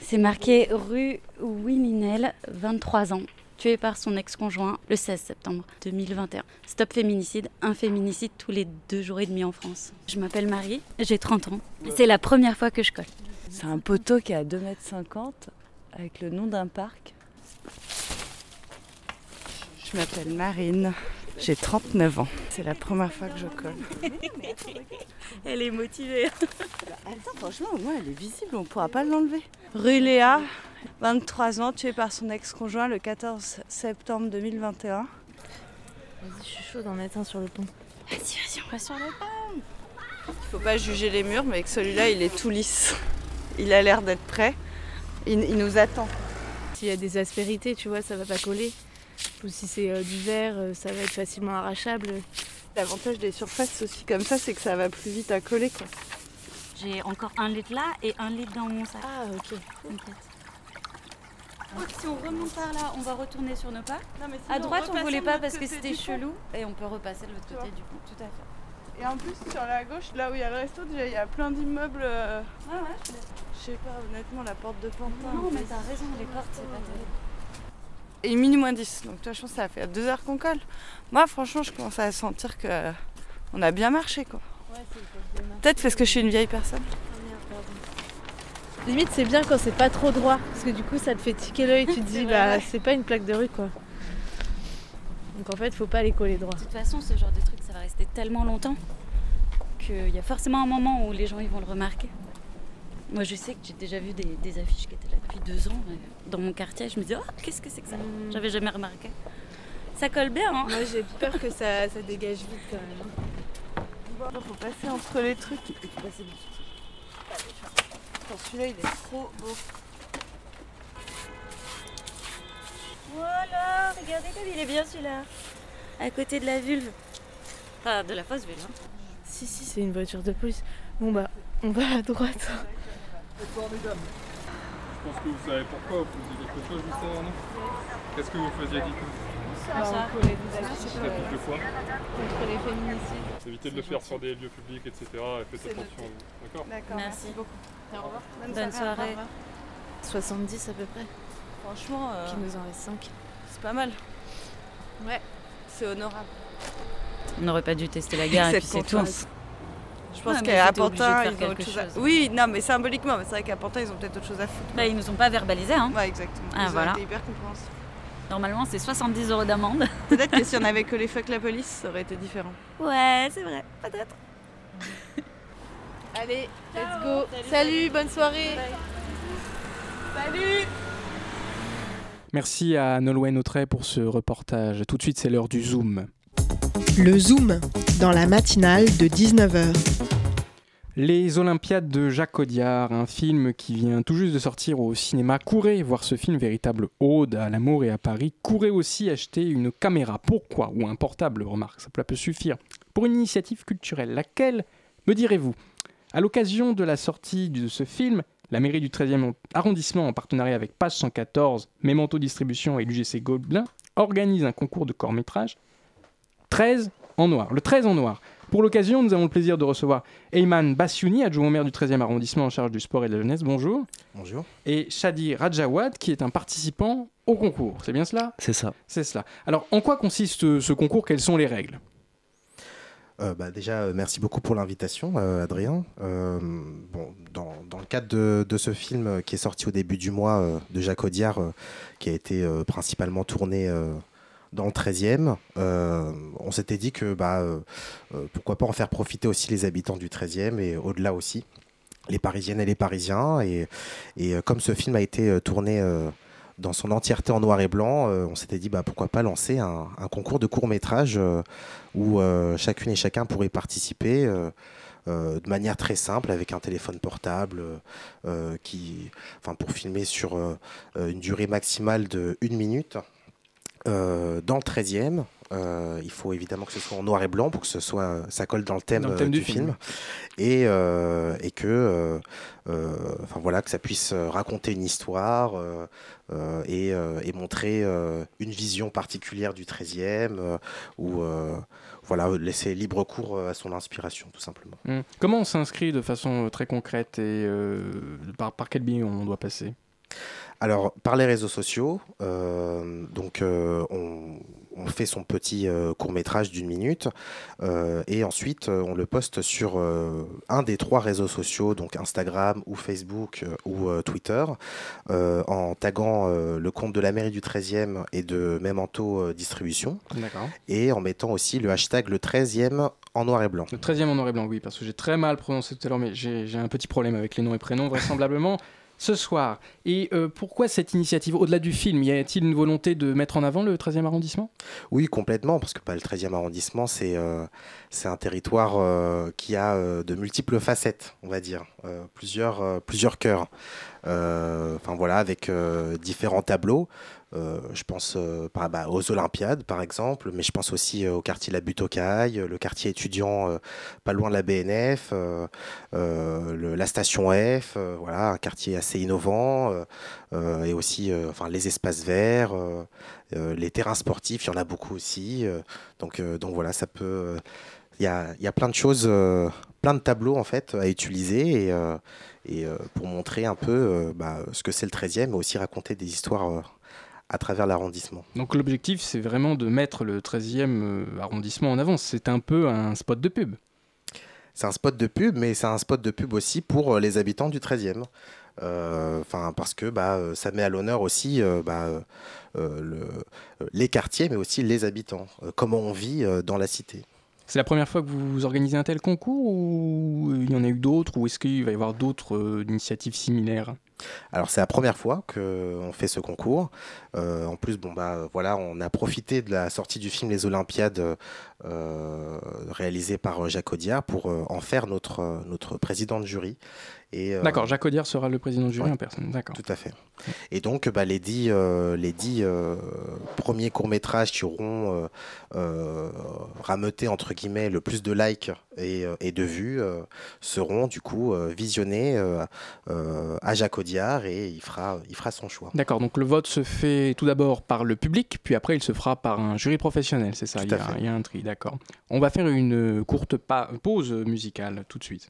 C'est marqué rue Wiminel, 23 ans, tué par son ex-conjoint le 16 septembre 2021. Stop féminicide, un féminicide tous les deux jours et demi en France. Je m'appelle Marie, j'ai 30 ans. C'est la première fois que je colle. C'est un poteau qui est à 2,50 m avec le nom d'un parc. Je m'appelle Marine. J'ai 39 ans. C'est la première fois que je colle. [laughs] Elle est motivée. Attends, franchement, au moins elle est visible, on ne pourra pas l'enlever. Rue Léa, 23 ans, tuée par son ex-conjoint le 14 septembre 2021. Vas-y, je suis chaud d'en mettre un sur le pont. Vas-y, vas-y, on va sur le pont. Il faut pas juger les murs, mais avec celui-là, il est tout lisse. Il a l'air d'être prêt. Il, il nous attend. S'il y a des aspérités, tu vois, ça va pas coller. Ou si c'est euh, du verre, euh, ça va être facilement arrachable. L'avantage des surfaces aussi comme ça, c'est que ça va plus vite à coller. Quoi. J'ai encore un litre là et un litre dans mon sac. Ah, ok. T'inquiète. Donc, si on remonte par là, on va retourner sur nos pas. À droite, on voulait pas parce que c'était chelou. Et on peut repasser de l'autre côté du coup. Tout à fait. Et en plus, sur la gauche, là où il y a le resto, déjà, il y a plein d'immeubles. Ouais, ouais. Je sais pas, honnêtement, la porte de Pantin. Non, mais t'as raison, les portes, c'est pas terrible. Et minuit moins 10. Donc, toi, je pense que ça fait deux heures qu'on colle. Moi, franchement, je commence à sentir que on a bien marché, quoi. Ouais, c'est. Peut-être parce que je suis une vieille personne. Ah. Limite, c'est bien quand c'est pas trop droit. Parce que du coup, ça te fait tiquer l'œil. Tu te [laughs] dis, vrai, bah, ouais. c'est pas une plaque de rue, quoi. Donc en fait, faut pas les coller droit. De toute façon, ce genre de truc, ça va rester tellement longtemps qu'il y a forcément un moment où les gens ils vont le remarquer. Moi, je sais que j'ai déjà vu des, des affiches qui étaient là depuis deux ans dans mon quartier. Je me dis, oh, qu'est-ce que c'est que ça? Mm. J'avais jamais remarqué. Ça colle bien, hein? Moi, j'ai peur que ça, ça dégage vite quand même. Il faut passer entre les trucs. Il faut passer dessus. Attends, Celui-là, il est trop beau. Voilà, regardez comme il est bien celui-là. À côté de la vulve. Enfin, de la fausse vulve. hein. Si, si, c'est une voiture de police. Bon, bah, on va à droite. Bonsoir mesdames. Je pense que vous savez pourquoi vous faisiez quelque chose juste avant nous. Qu'est-ce que vous faisiez du coup affiches Ça fait deux fois. contre les féminicides. Évitez de le faire sur des lieux publics, etc. Et faites C'est attention à vous. D'accord D'accord, Merci. beaucoup. Au revoir. Bonne soirée. 70 à peu près. Franchement, euh, Qui nous en reste 5. c'est pas mal. Ouais. C'est honorable. On n'aurait pas dû tester la [laughs] gare et puis c'est tout. Je pense qu'à Pantin, ils ont autre chose à... chose. Oui, non, mais symboliquement, mais c'est vrai qu'à Pantin, ils ont peut-être autre chose à foutre. Bah, ils nous ont pas verbalisé, hein. Ouais, exactement. Ah, ils voilà. ont été hyper compréhensifs. Normalement, c'est 70 euros d'amende. [laughs] Peut-être que si on avait collé fuck la police, ça aurait été différent. Ouais, c'est vrai, peut-être. Allez, let's go. Salut, bonne soirée. Salut Merci à Nolwenn Autray pour ce reportage. Tout de suite, c'est l'heure du Zoom. Le Zoom, dans la matinale de 19h. Les Olympiades de Jacques Audiard, un film qui vient tout juste de sortir au cinéma. Courez voir ce film, véritable ode à l'amour et à Paris. Courez aussi acheter une caméra. Pourquoi Ou un portable, remarque, ça peut suffire. Pour une initiative culturelle. Laquelle, me direz-vous? À l'occasion de la sortie de ce film, la mairie du 13e arrondissement, en partenariat avec Page 114, Memento Distribution et l'UGC Gobelin, organise un concours de court-métrage 13 en noir. Le 13 en noir. Pour l'occasion, nous avons le plaisir de recevoir Eyman Bassiouni, adjoint au maire du 13e arrondissement en charge du sport et de la jeunesse. Bonjour. Bonjour. Et Shadi Rajawad, qui est un participant au concours. C'est bien cela? C'est ça. C'est cela. Alors, en quoi consiste ce concours? Quelles sont les règles? Euh, bah, déjà, euh, merci beaucoup pour l'invitation, euh, Adrien. Euh, bon, dans, dans le cadre de, de ce film euh, qui est sorti au début du mois euh, de Jacques Audiard, euh, qui a été euh, principalement tourné euh, dans le 13e, euh, on s'était dit que bah, euh, euh, pourquoi pas en faire profiter aussi les habitants du 13e et au-delà aussi, les Parisiennes et les Parisiens. Et, comme ce film a été tourné dans son entièreté en noir et blanc, on s'était dit bah, pourquoi pas lancer un, concours de court métrage où chacune et chacun pourrait participer de manière très simple avec un téléphone portable qui, enfin, pour filmer sur une durée maximale de une minute. Euh, dans le 13e, euh, il faut évidemment que ce soit en noir et blanc pour que ce soit, ça colle dans le thème, Dans le euh, thème du, du film, film. et, et que, enfin voilà, que ça puisse raconter une histoire et, et montrer une vision particulière du 13e euh, ou voilà, laisser libre cours à son inspiration tout simplement. Hmm. Comment on s'inscrit de façon très concrète et euh, par, par quel biais on doit passer? Alors, par les réseaux sociaux, euh, donc euh, on, on fait son petit euh, court métrage d'une minute et ensuite on le poste sur un des trois réseaux sociaux, donc Instagram ou Facebook ou Twitter, en taguant le compte de la mairie du 13e et de Memento Distribution D'accord. et en mettant aussi le hashtag le 13e en noir et blanc. Le 13e en noir et blanc, oui, parce que j'ai très mal prononcé tout à l'heure, mais j'ai un petit problème avec les noms et prénoms, vraisemblablement. Ce soir. Et euh, pourquoi cette initiative? Au-delà du film, y a-t-il une volonté de mettre en avant le 13e arrondissement? Oui, complètement, parce que bah, le 13e arrondissement, c'est euh, c'est un territoire euh, qui a de multiples facettes, on va dire, plusieurs, plusieurs cœurs. Avec différents tableaux. Euh, je pense euh, bah, aux Olympiades, par exemple, mais je pense aussi euh, au quartier La Butte aux Cailles, le quartier étudiant pas loin de la BNF, la station F, voilà, un quartier assez innovant, et aussi enfin, les espaces verts, les terrains sportifs, il y en a beaucoup aussi. donc, donc voilà, ça peut. Il y, a, y a plein de choses, plein de tableaux en fait à utiliser et, pour montrer un peu bah, ce que c'est le 13e, mais aussi raconter des histoires à travers l'arrondissement. Donc l'objectif, c'est vraiment de mettre le 13e euh, arrondissement en avant. C'est un peu un spot de pub. C'est un spot de pub, mais c'est un spot de pub aussi pour euh, les habitants du 13e. Euh, parce que bah, ça met à l'honneur aussi euh, bah, euh, le- les quartiers, mais aussi les habitants. Comment on vit dans la cité. C'est la première fois que vous organisez un tel concours ou il y en a eu d'autres ou est-ce qu'il va y avoir d'autres euh, initiatives similaires? Alors c'est la première fois qu'on fait ce concours. Euh, en plus, bon bah voilà, on a profité de la sortie du film Les Olympiades euh, réalisé par euh, Jacques Audiard pour euh, en faire notre, euh, notre président de jury. Et, euh, D'accord, Jacques Audiard sera le président du jury ouais. en personne. D'accord. Tout à fait. Et donc, bah, les dix, euh, les dix euh, premiers courts-métrages qui auront rameuté, entre guillemets, le plus de likes et, et de vues seront, du coup, visionnés à Jacques Audiard et il fera, il fera son choix. D'accord, donc le vote se fait tout d'abord par le public, puis après il se fera par un jury professionnel, c'est ça? Tout il y, a, fait. il y a un tri, d'accord. On va faire une courte pa- pause musicale tout de suite.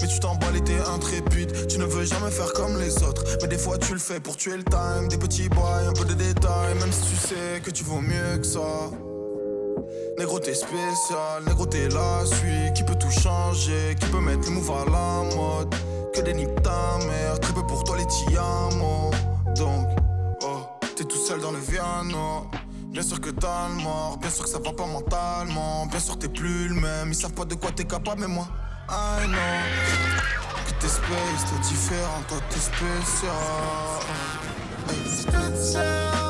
Mais tu t'emballes et t'es intrépide Tu ne veux jamais faire comme les autres. Mais des fois tu le fais pour tuer le time. Des petits bois, un peu de détails. Même si tu sais que tu vaux mieux que ça. Négro t'es spécial, négro t'es là, celui qui peut tout changer, qui peut mettre le move à la mode? Que des niques ta mère, très peu pour toi les tiamo. Donc, oh, t'es tout seul dans le piano Bien sûr que t'as le mort, bien sûr que ça va pas mentalement, bien sûr que t'es plus le même, ils savent pas de quoi t'es capable, mais moi. I know Que t'es space, t'es différent, toi t'es spécial Hey,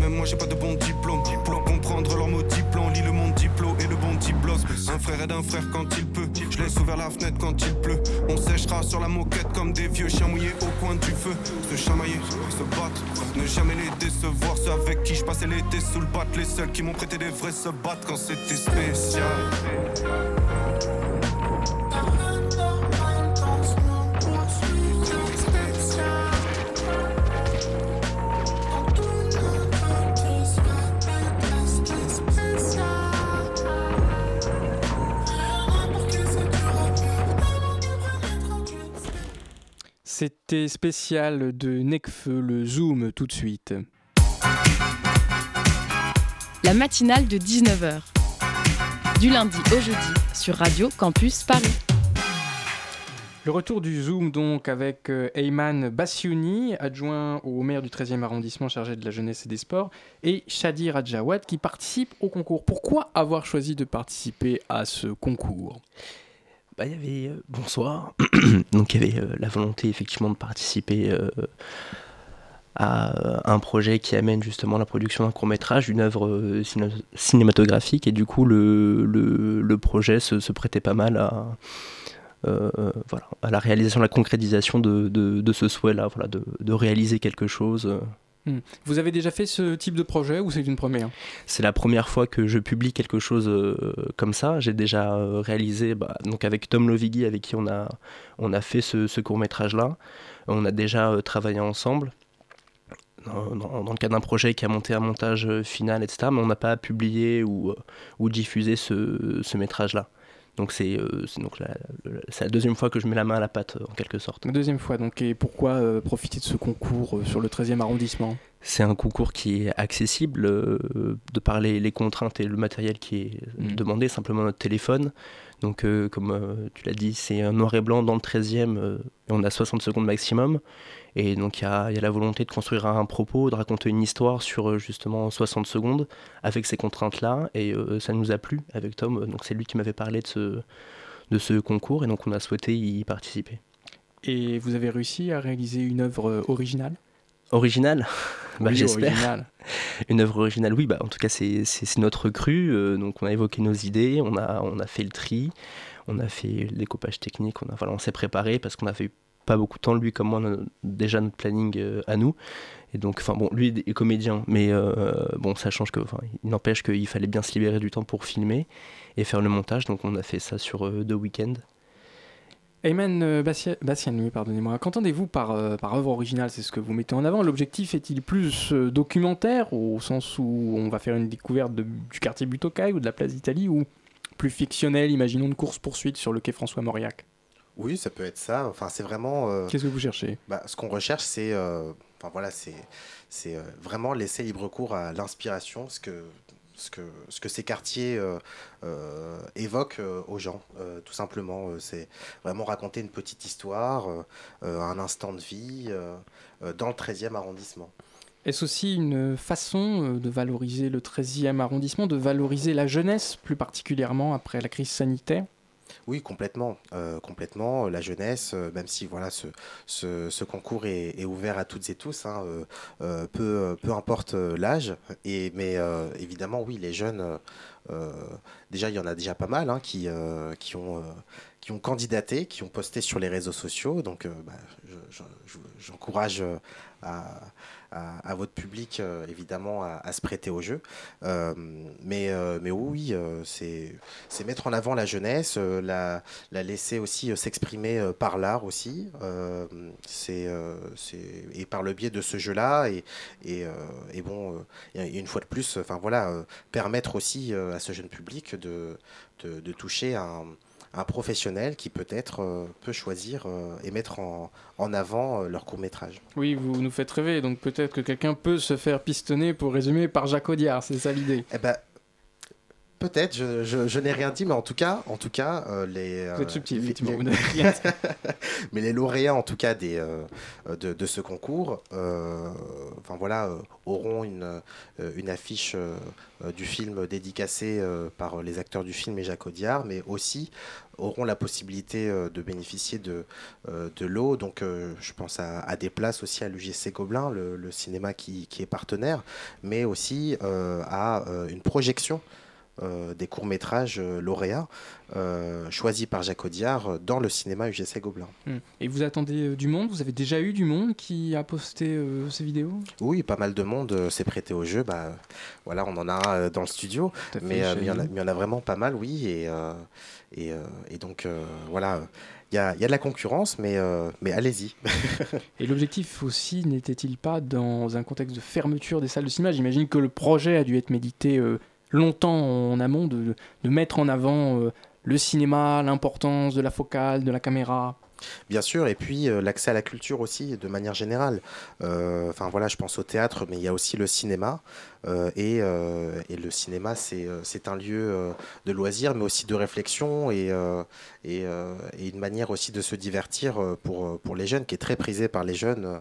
Même moi j'ai pas de bon diplôme. Pour comprendre leur mot diplôme, lis le monde diplôme et le bon diplos. Un frère aide un frère quand il peut. Je laisse ouvert la fenêtre quand il pleut. On séchera sur la moquette comme des vieux chiens mouillés au coin du feu. Se chamailler, se battre, ne jamais les décevoir. Ceux avec qui je passais l'été sous le bat, les seuls qui m'ont prêté des vrais se battent quand c'était spécial. Spécial de Necfeu, le Zoom, tout de suite. La matinale de 19h. Du lundi au jeudi sur Radio Campus Paris. Le retour du Zoom donc avec euh, Ayman Bassiouni, adjoint au maire du 13e arrondissement chargé de la jeunesse et des sports, et Shadi Rajawad qui participe au concours. Pourquoi avoir choisi de participer à ce concours? Bah, il y avait euh, bonsoir. [clears throat] Donc il y avait euh, la volonté effectivement de participer euh, à un projet qui amène justement la production d'un court métrage, d'une œuvre ciné- cinématographique, et du coup le, projet se, prêtait pas mal à, la réalisation, à la concrétisation de, ce souhait-là, voilà, de réaliser quelque chose. Hmm. Vous avez déjà fait ce type de projet ou c'est une première? C'est la première fois que je publie quelque chose euh, comme ça. J'ai déjà euh, réalisé, bah, donc avec Tom Lovigui, avec qui on a, on a fait ce, ce court métrage-là. On a déjà euh, travaillé ensemble dans, dans- le cadre d'un projet qui a monté un montage final, etc. Mais on n'a pas publié ou, ou diffusé ce, ce métrage-là. Donc c'est euh, donc la, la- c'est la deuxième fois que je mets la main à la pâte, euh, en quelque sorte. La deuxième fois, donc, et pourquoi euh, profiter de ce concours sur le 13e arrondissement? C'est un concours qui est accessible de par les, les contraintes et le matériel qui est Mm. demandé, simplement notre téléphone. Donc, comme tu l'as dit, c'est un noir et blanc dans le 13e euh, et on a 60 secondes maximum. Et donc, il y a, y a la volonté de construire un propos, de raconter une histoire sur euh, justement 60 secondes avec ces contraintes-là. Et euh, ça nous a plu avec Tom. Donc, c'est lui qui m'avait parlé de ce, de ce concours et donc on a souhaité y participer. Et vous avez réussi à réaliser une œuvre euh, originale? Original [laughs] bah, Oui, J'espère. originale. Une œuvre originale, oui, bah, en tout cas, c'est notre cru. euh, donc, on a évoqué nos idées, on a, on a fait le tri, on a fait le découpage technique, on, a, voilà, on s'est préparé parce qu'on n'avait pas beaucoup de temps, lui comme moi, déjà notre planning euh, à nous. Et donc, enfin, bon, lui est comédien, mais euh, bon, ça change que, il n'empêche qu'il fallait bien se libérer du temps pour filmer et faire le montage. Donc, on a fait ça sur euh, deux week-ends. Ayman euh, Bassia- Bassiani, pardonnez-moi. Qu'entendez-vous par, par œuvre originale? C'est ce que vous mettez en avant. L'objectif est-il plus documentaire, au sens où on va faire une découverte de- du quartier Butokai ou de la place d'Italie, ou plus fictionnel, imaginons une course-poursuite sur le quai François-Mauriac Oui, ça peut être ça. Enfin, c'est vraiment. euh, Qu'est-ce que vous cherchez? bah, Ce qu'on recherche, c'est. euh, Enfin voilà, c'est c'est euh, vraiment laisser libre cours à l'inspiration, ce que ce que ce que ces quartiers évoquent aux gens, tout simplement. C'est vraiment raconter une petite histoire, un instant de vie dans le 13e arrondissement. Est-ce aussi une façon de valoriser le 13e arrondissement, de valoriser la jeunesse plus particulièrement après la crise sanitaire? Oui, complètement, euh, complètement. La jeunesse, euh, même si voilà, ce, concours est, ouvert à toutes et tous, hein, euh, peu, peu importe l'âge. Et mais évidemment, oui, les jeunes. Euh, déjà, il y en a déjà pas mal hein, qui, euh, qui ont euh, qui ont candidaté, qui ont posté sur les réseaux sociaux. Donc, bah, je- je- je- j'encourage à, à, votre public, évidemment, à, se prêter au jeu. Mais, mais oui, c'est mettre en avant la jeunesse, la, la laisser aussi s'exprimer par l'art aussi. C'est et par le biais de ce jeu-là. Et, et, et bon, une fois de plus, enfin voilà, permettre aussi à ce jeune public de, de, de toucher un un professionnel qui peut-être euh, peut choisir euh, et mettre en, en avant euh, leur court métrage. Oui, vous nous faites rêver, donc peut-être que quelqu'un peut se faire pistonner, pour résumer, par Jacques Audiard, c'est ça l'idée? Eh ben, Peut-être, je, je- je n'ai rien dit, mais en tout cas, en tout cas, euh, les. Vous êtes euh, subtil, les- effectivement, les- [laughs] mais les lauréats, en tout cas, des, euh, de, de ce concours, enfin voilà, auront une, une affiche du film dédicacée par les acteurs du film et Jacques Audiard, mais aussi auront la possibilité de bénéficier de, de l'eau. Donc, je pense à, à des places aussi à l'UGC Gobelin, le, le cinéma qui, qui est partenaire, mais aussi à une projection euh, des courts-métrages euh, lauréats euh, choisis par Jacques Audiard dans le cinéma UGC Gobelin. Hmm. Et vous attendez du monde? Vous avez déjà eu du monde qui a posté euh, ces vidéos? Oui, pas mal de monde s'est prêté au jeu. Bah, voilà, on en a dans le studio, mais il y, en a- vraiment pas mal, oui. Et, et, et donc, voilà, il y a, il y a de la concurrence, mais, euh, mais allez-y. [laughs] Et l'objectif aussi n'était-il pas dans un contexte de fermeture des salles de cinéma? J'imagine que le projet a dû être médité euh, longtemps en amont de, de mettre en avant euh, le cinéma, l'importance de la focale, de la caméra. Bien sûr, et puis euh, l'accès à la culture aussi, de manière générale. Euh, Enfin voilà, je pense au théâtre, mais il y a aussi le cinéma. Et, le cinéma, c'est un lieu de loisirs, mais aussi de réflexion et, une manière aussi de se divertir pour, pour les jeunes, qui est très prisé par les jeunes,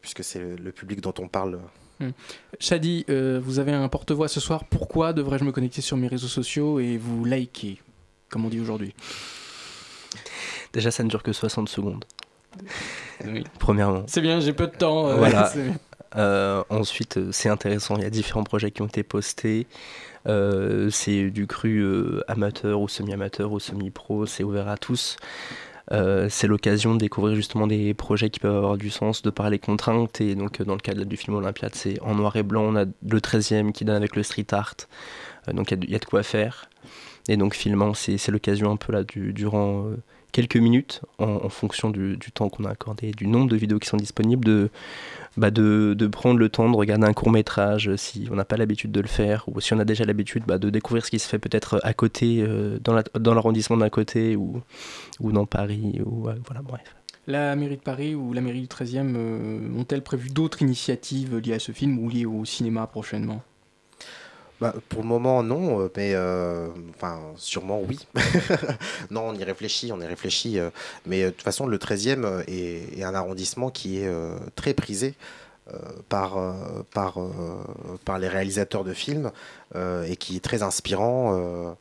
puisque c'est le public dont on parle. Hmm. Shadi, euh, vous avez un porte-voix ce soir. Pourquoi devrais-je me connecter sur mes réseaux sociaux et vous liker, comme on dit aujourd'hui? Déjà, ça ne dure que 60 secondes. Oui. Premièrement. C'est bien, j'ai peu de temps. euh, Voilà. [laughs] Euh, ensuite, c'est intéressant. Il y a différents projets qui ont été postés. Euh, c'est du cru euh, amateur ou semi-amateur ou semi-pro. C'est ouvert à tous. Euh, c'est l'occasion de découvrir justement des projets qui peuvent avoir du sens de par les contraintes. Et donc, euh, dans le cadre du film Olympiade, c'est en noir et blanc. On a le 13e qui donne avec le street art. Euh, donc, il y a de- quoi faire. Et donc, filmant, c'est l'occasion un peu là, du- durant quelques minutes, en, en fonction du, du temps qu'on a accordé, du nombre de vidéos qui sont disponibles, de, bah de, de prendre le temps de regarder un court métrage euh, si on n'a pas l'habitude de le faire, ou si on a déjà l'habitude bah, de découvrir ce qui se fait peut-être à côté, euh, dans la- dans l'arrondissement d'à côté, ou, ou dans Paris, ou euh, voilà, bref. La mairie de Paris ou la mairie du 13e euh, ont-elles prévu d'autres initiatives liées à ce film ou liées au cinéma prochainement? Bah, pour le moment, non, euh, mais euh, sûrement oui. [laughs] non, on y réfléchit, on y réfléchit. euh, mais de toute façon, le 13e euh, est, un arrondissement qui est très prisé par, par, par les réalisateurs de films et qui est très inspirant,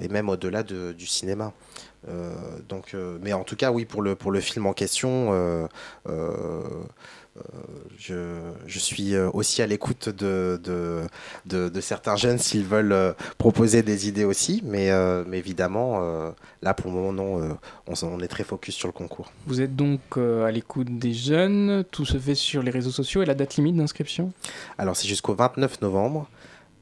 et même au-delà de- du cinéma. Donc, mais en tout cas, oui, pour le, pour le film en question, je, je suis euh, aussi à l'écoute de, de, de, de certains jeunes s'ils veulent euh, proposer des idées aussi, mais, euh, mais évidemment, euh, là pour le moment, non, euh, on, est très focus sur le concours. Vous êtes donc à l'écoute des jeunes, tout se fait sur les réseaux sociaux et la date limite d'inscription? Alors c'est jusqu'au 29 novembre,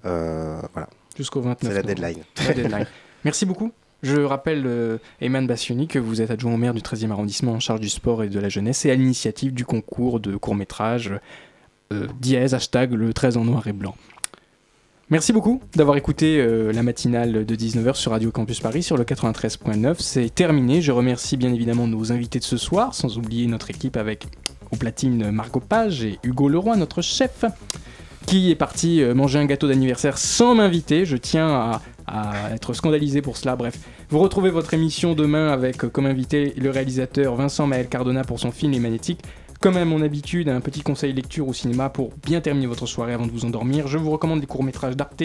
voilà. Jusqu'au 29 C'est la novembre. deadline. La deadline. [laughs] Merci beaucoup. Je rappelle, euh, Eman Bassioni, que vous êtes adjoint au maire du 13e arrondissement en charge du sport et de la jeunesse et à l'initiative du concours de court-métrage euh, hashtag le 13 en noir et blanc. Merci beaucoup d'avoir écouté euh, la matinale de 19h sur Radio Campus Paris sur le 93.9. C'est terminé. Je remercie bien évidemment nos invités de ce soir, sans oublier notre équipe avec au platine Margot Page et Hugo Leroy, notre chef qui est parti euh, manger un gâteau d'anniversaire sans m'inviter. Je tiens à, à être scandalisé pour cela. Bref, vous retrouvez votre émission demain avec euh, comme invité le réalisateur Vincent Maël Cardona pour son film Les Magnétiques. Comme à mon habitude, un petit conseil lecture au cinéma pour bien terminer votre soirée avant de vous endormir. Je vous recommande les courts-métrages d'Arte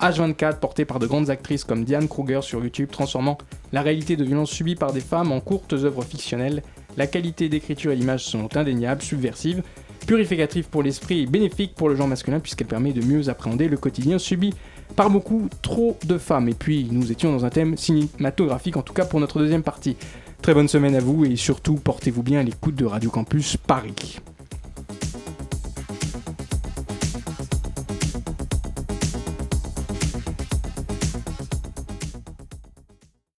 H24 portés par de grandes actrices comme Diane Kruger sur YouTube, transformant la réalité de violences subies par des femmes en courtes œuvres fictionnelles. La qualité d'écriture et l'image sont indéniables, subversives, purificatives pour l'esprit et bénéfiques pour le genre masculin puisqu'elle permet de mieux appréhender le quotidien subi par beaucoup trop de femmes. Et puis nous étions dans un thème cinématographique, en tout cas pour notre deuxième partie. Très bonne semaine à vous et surtout portez-vous bien à l'écoute de Radio Campus Paris.